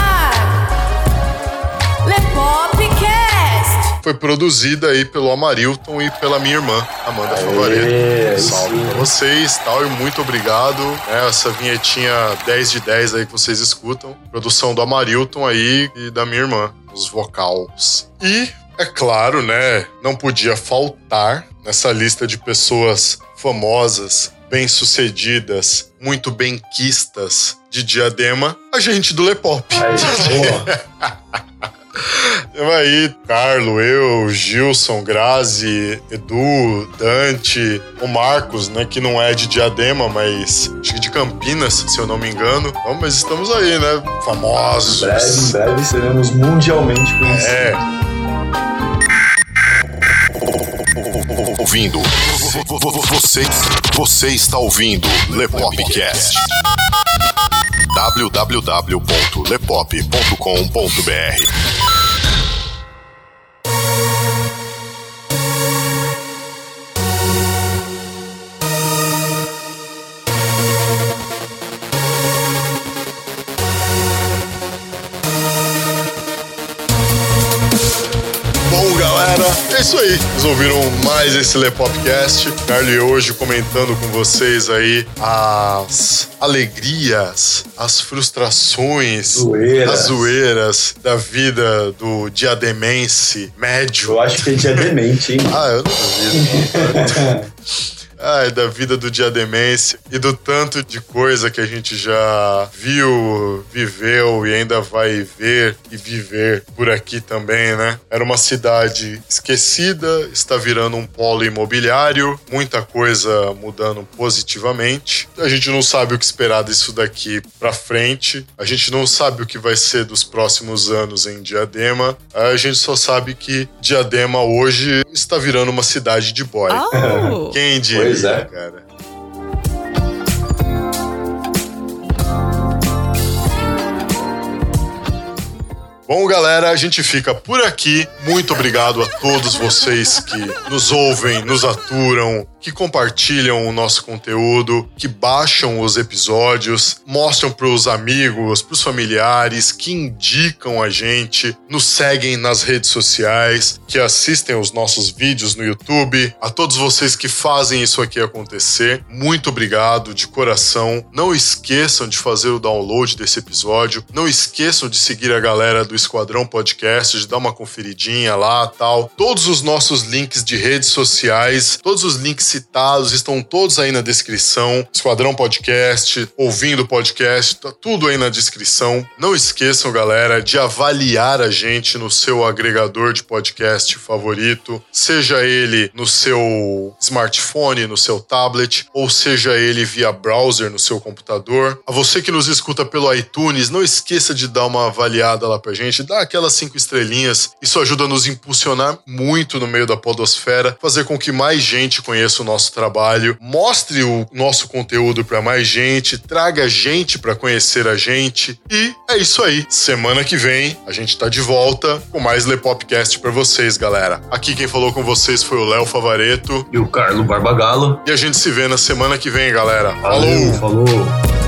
Foi produzida aí pelo Amarilton e pela minha irmã, Amanda Favorito. Aê, Salve sim. pra vocês tal, e muito obrigado. né, essa vinhetinha 10 de 10 aí que vocês escutam. Produção do Amarilton aí e da minha irmã, os vocals. E, é claro, né, não podia faltar nessa lista de pessoas famosas, bem-sucedidas, muito benquistas de Diadema, a gente do Lepop. Aí. Temos aí Carlo, eu, Gilson, Grazi, Edu, Dante, o Marcos, né? Que não é de Diadema, mas acho que de Campinas, se eu não me engano. Então, mas estamos aí, né? Famosos. Em breve, em breve seremos mundialmente conhecidos. É, Ouvindo. Vo- vo- vo- Você, você está ouvindo Lepopcast. www.lepop.com.br é isso aí. Vocês ouviram mais esse Lepopcast. Carlos e hoje comentando com vocês aí as alegrias, as frustrações, Zoeiras. as zoeiras da vida do diademense médio. Eu acho que ele é demente, hein? Ah, eu não duvido. Ai, da vida do diademense e do tanto de coisa que a gente já viu, viveu e ainda vai ver e viver por aqui também, né? Era uma cidade esquecida, está virando um polo imobiliário, muita coisa mudando positivamente. A gente não sabe o que esperar disso daqui pra frente. A gente não sabe o que vai ser dos próximos anos em Diadema. A gente só sabe que Diadema hoje está virando uma cidade de boy. Oh. Quem diria, Pois é. cara? Bom, galera, a gente fica por aqui. Muito obrigado a todos vocês que nos ouvem, nos aturam, que compartilham o nosso conteúdo, que baixam os episódios, mostram para os amigos, para os familiares, que indicam a gente, nos seguem nas redes sociais, que assistem os nossos vídeos no YouTube. A todos vocês que fazem isso aqui acontecer, muito obrigado de coração. Não esqueçam de fazer o download desse episódio. Não esqueçam de seguir a galera do Esquadrão Podcast, de dar uma conferidinha lá, tal. Todos os nossos links de redes sociais, todos os links citados estão todos aí na descrição. Esquadrão Podcast, ouvindo podcast, tá tudo aí na descrição. Não esqueçam, galera, de avaliar a gente no seu agregador de podcast favorito, seja ele no seu smartphone, no seu tablet, ou seja ele via browser no seu computador. A você que nos escuta pelo iTunes, não esqueça de dar uma avaliada lá pra gente, dá aquelas cinco estrelinhas. Isso ajuda a nos impulsionar muito no meio da podosfera, fazer com que mais gente conheça fortaleça o nosso trabalho, mostre o nosso conteúdo para mais gente, traga gente para conhecer a gente. E é isso aí. Semana que vem a gente tá de volta com mais Lepopcast para vocês, galera. Aqui quem falou com vocês foi o Léo Favareto E o Carlos Barbagalo. e a gente se vê na semana que vem, galera. Valeu, falou.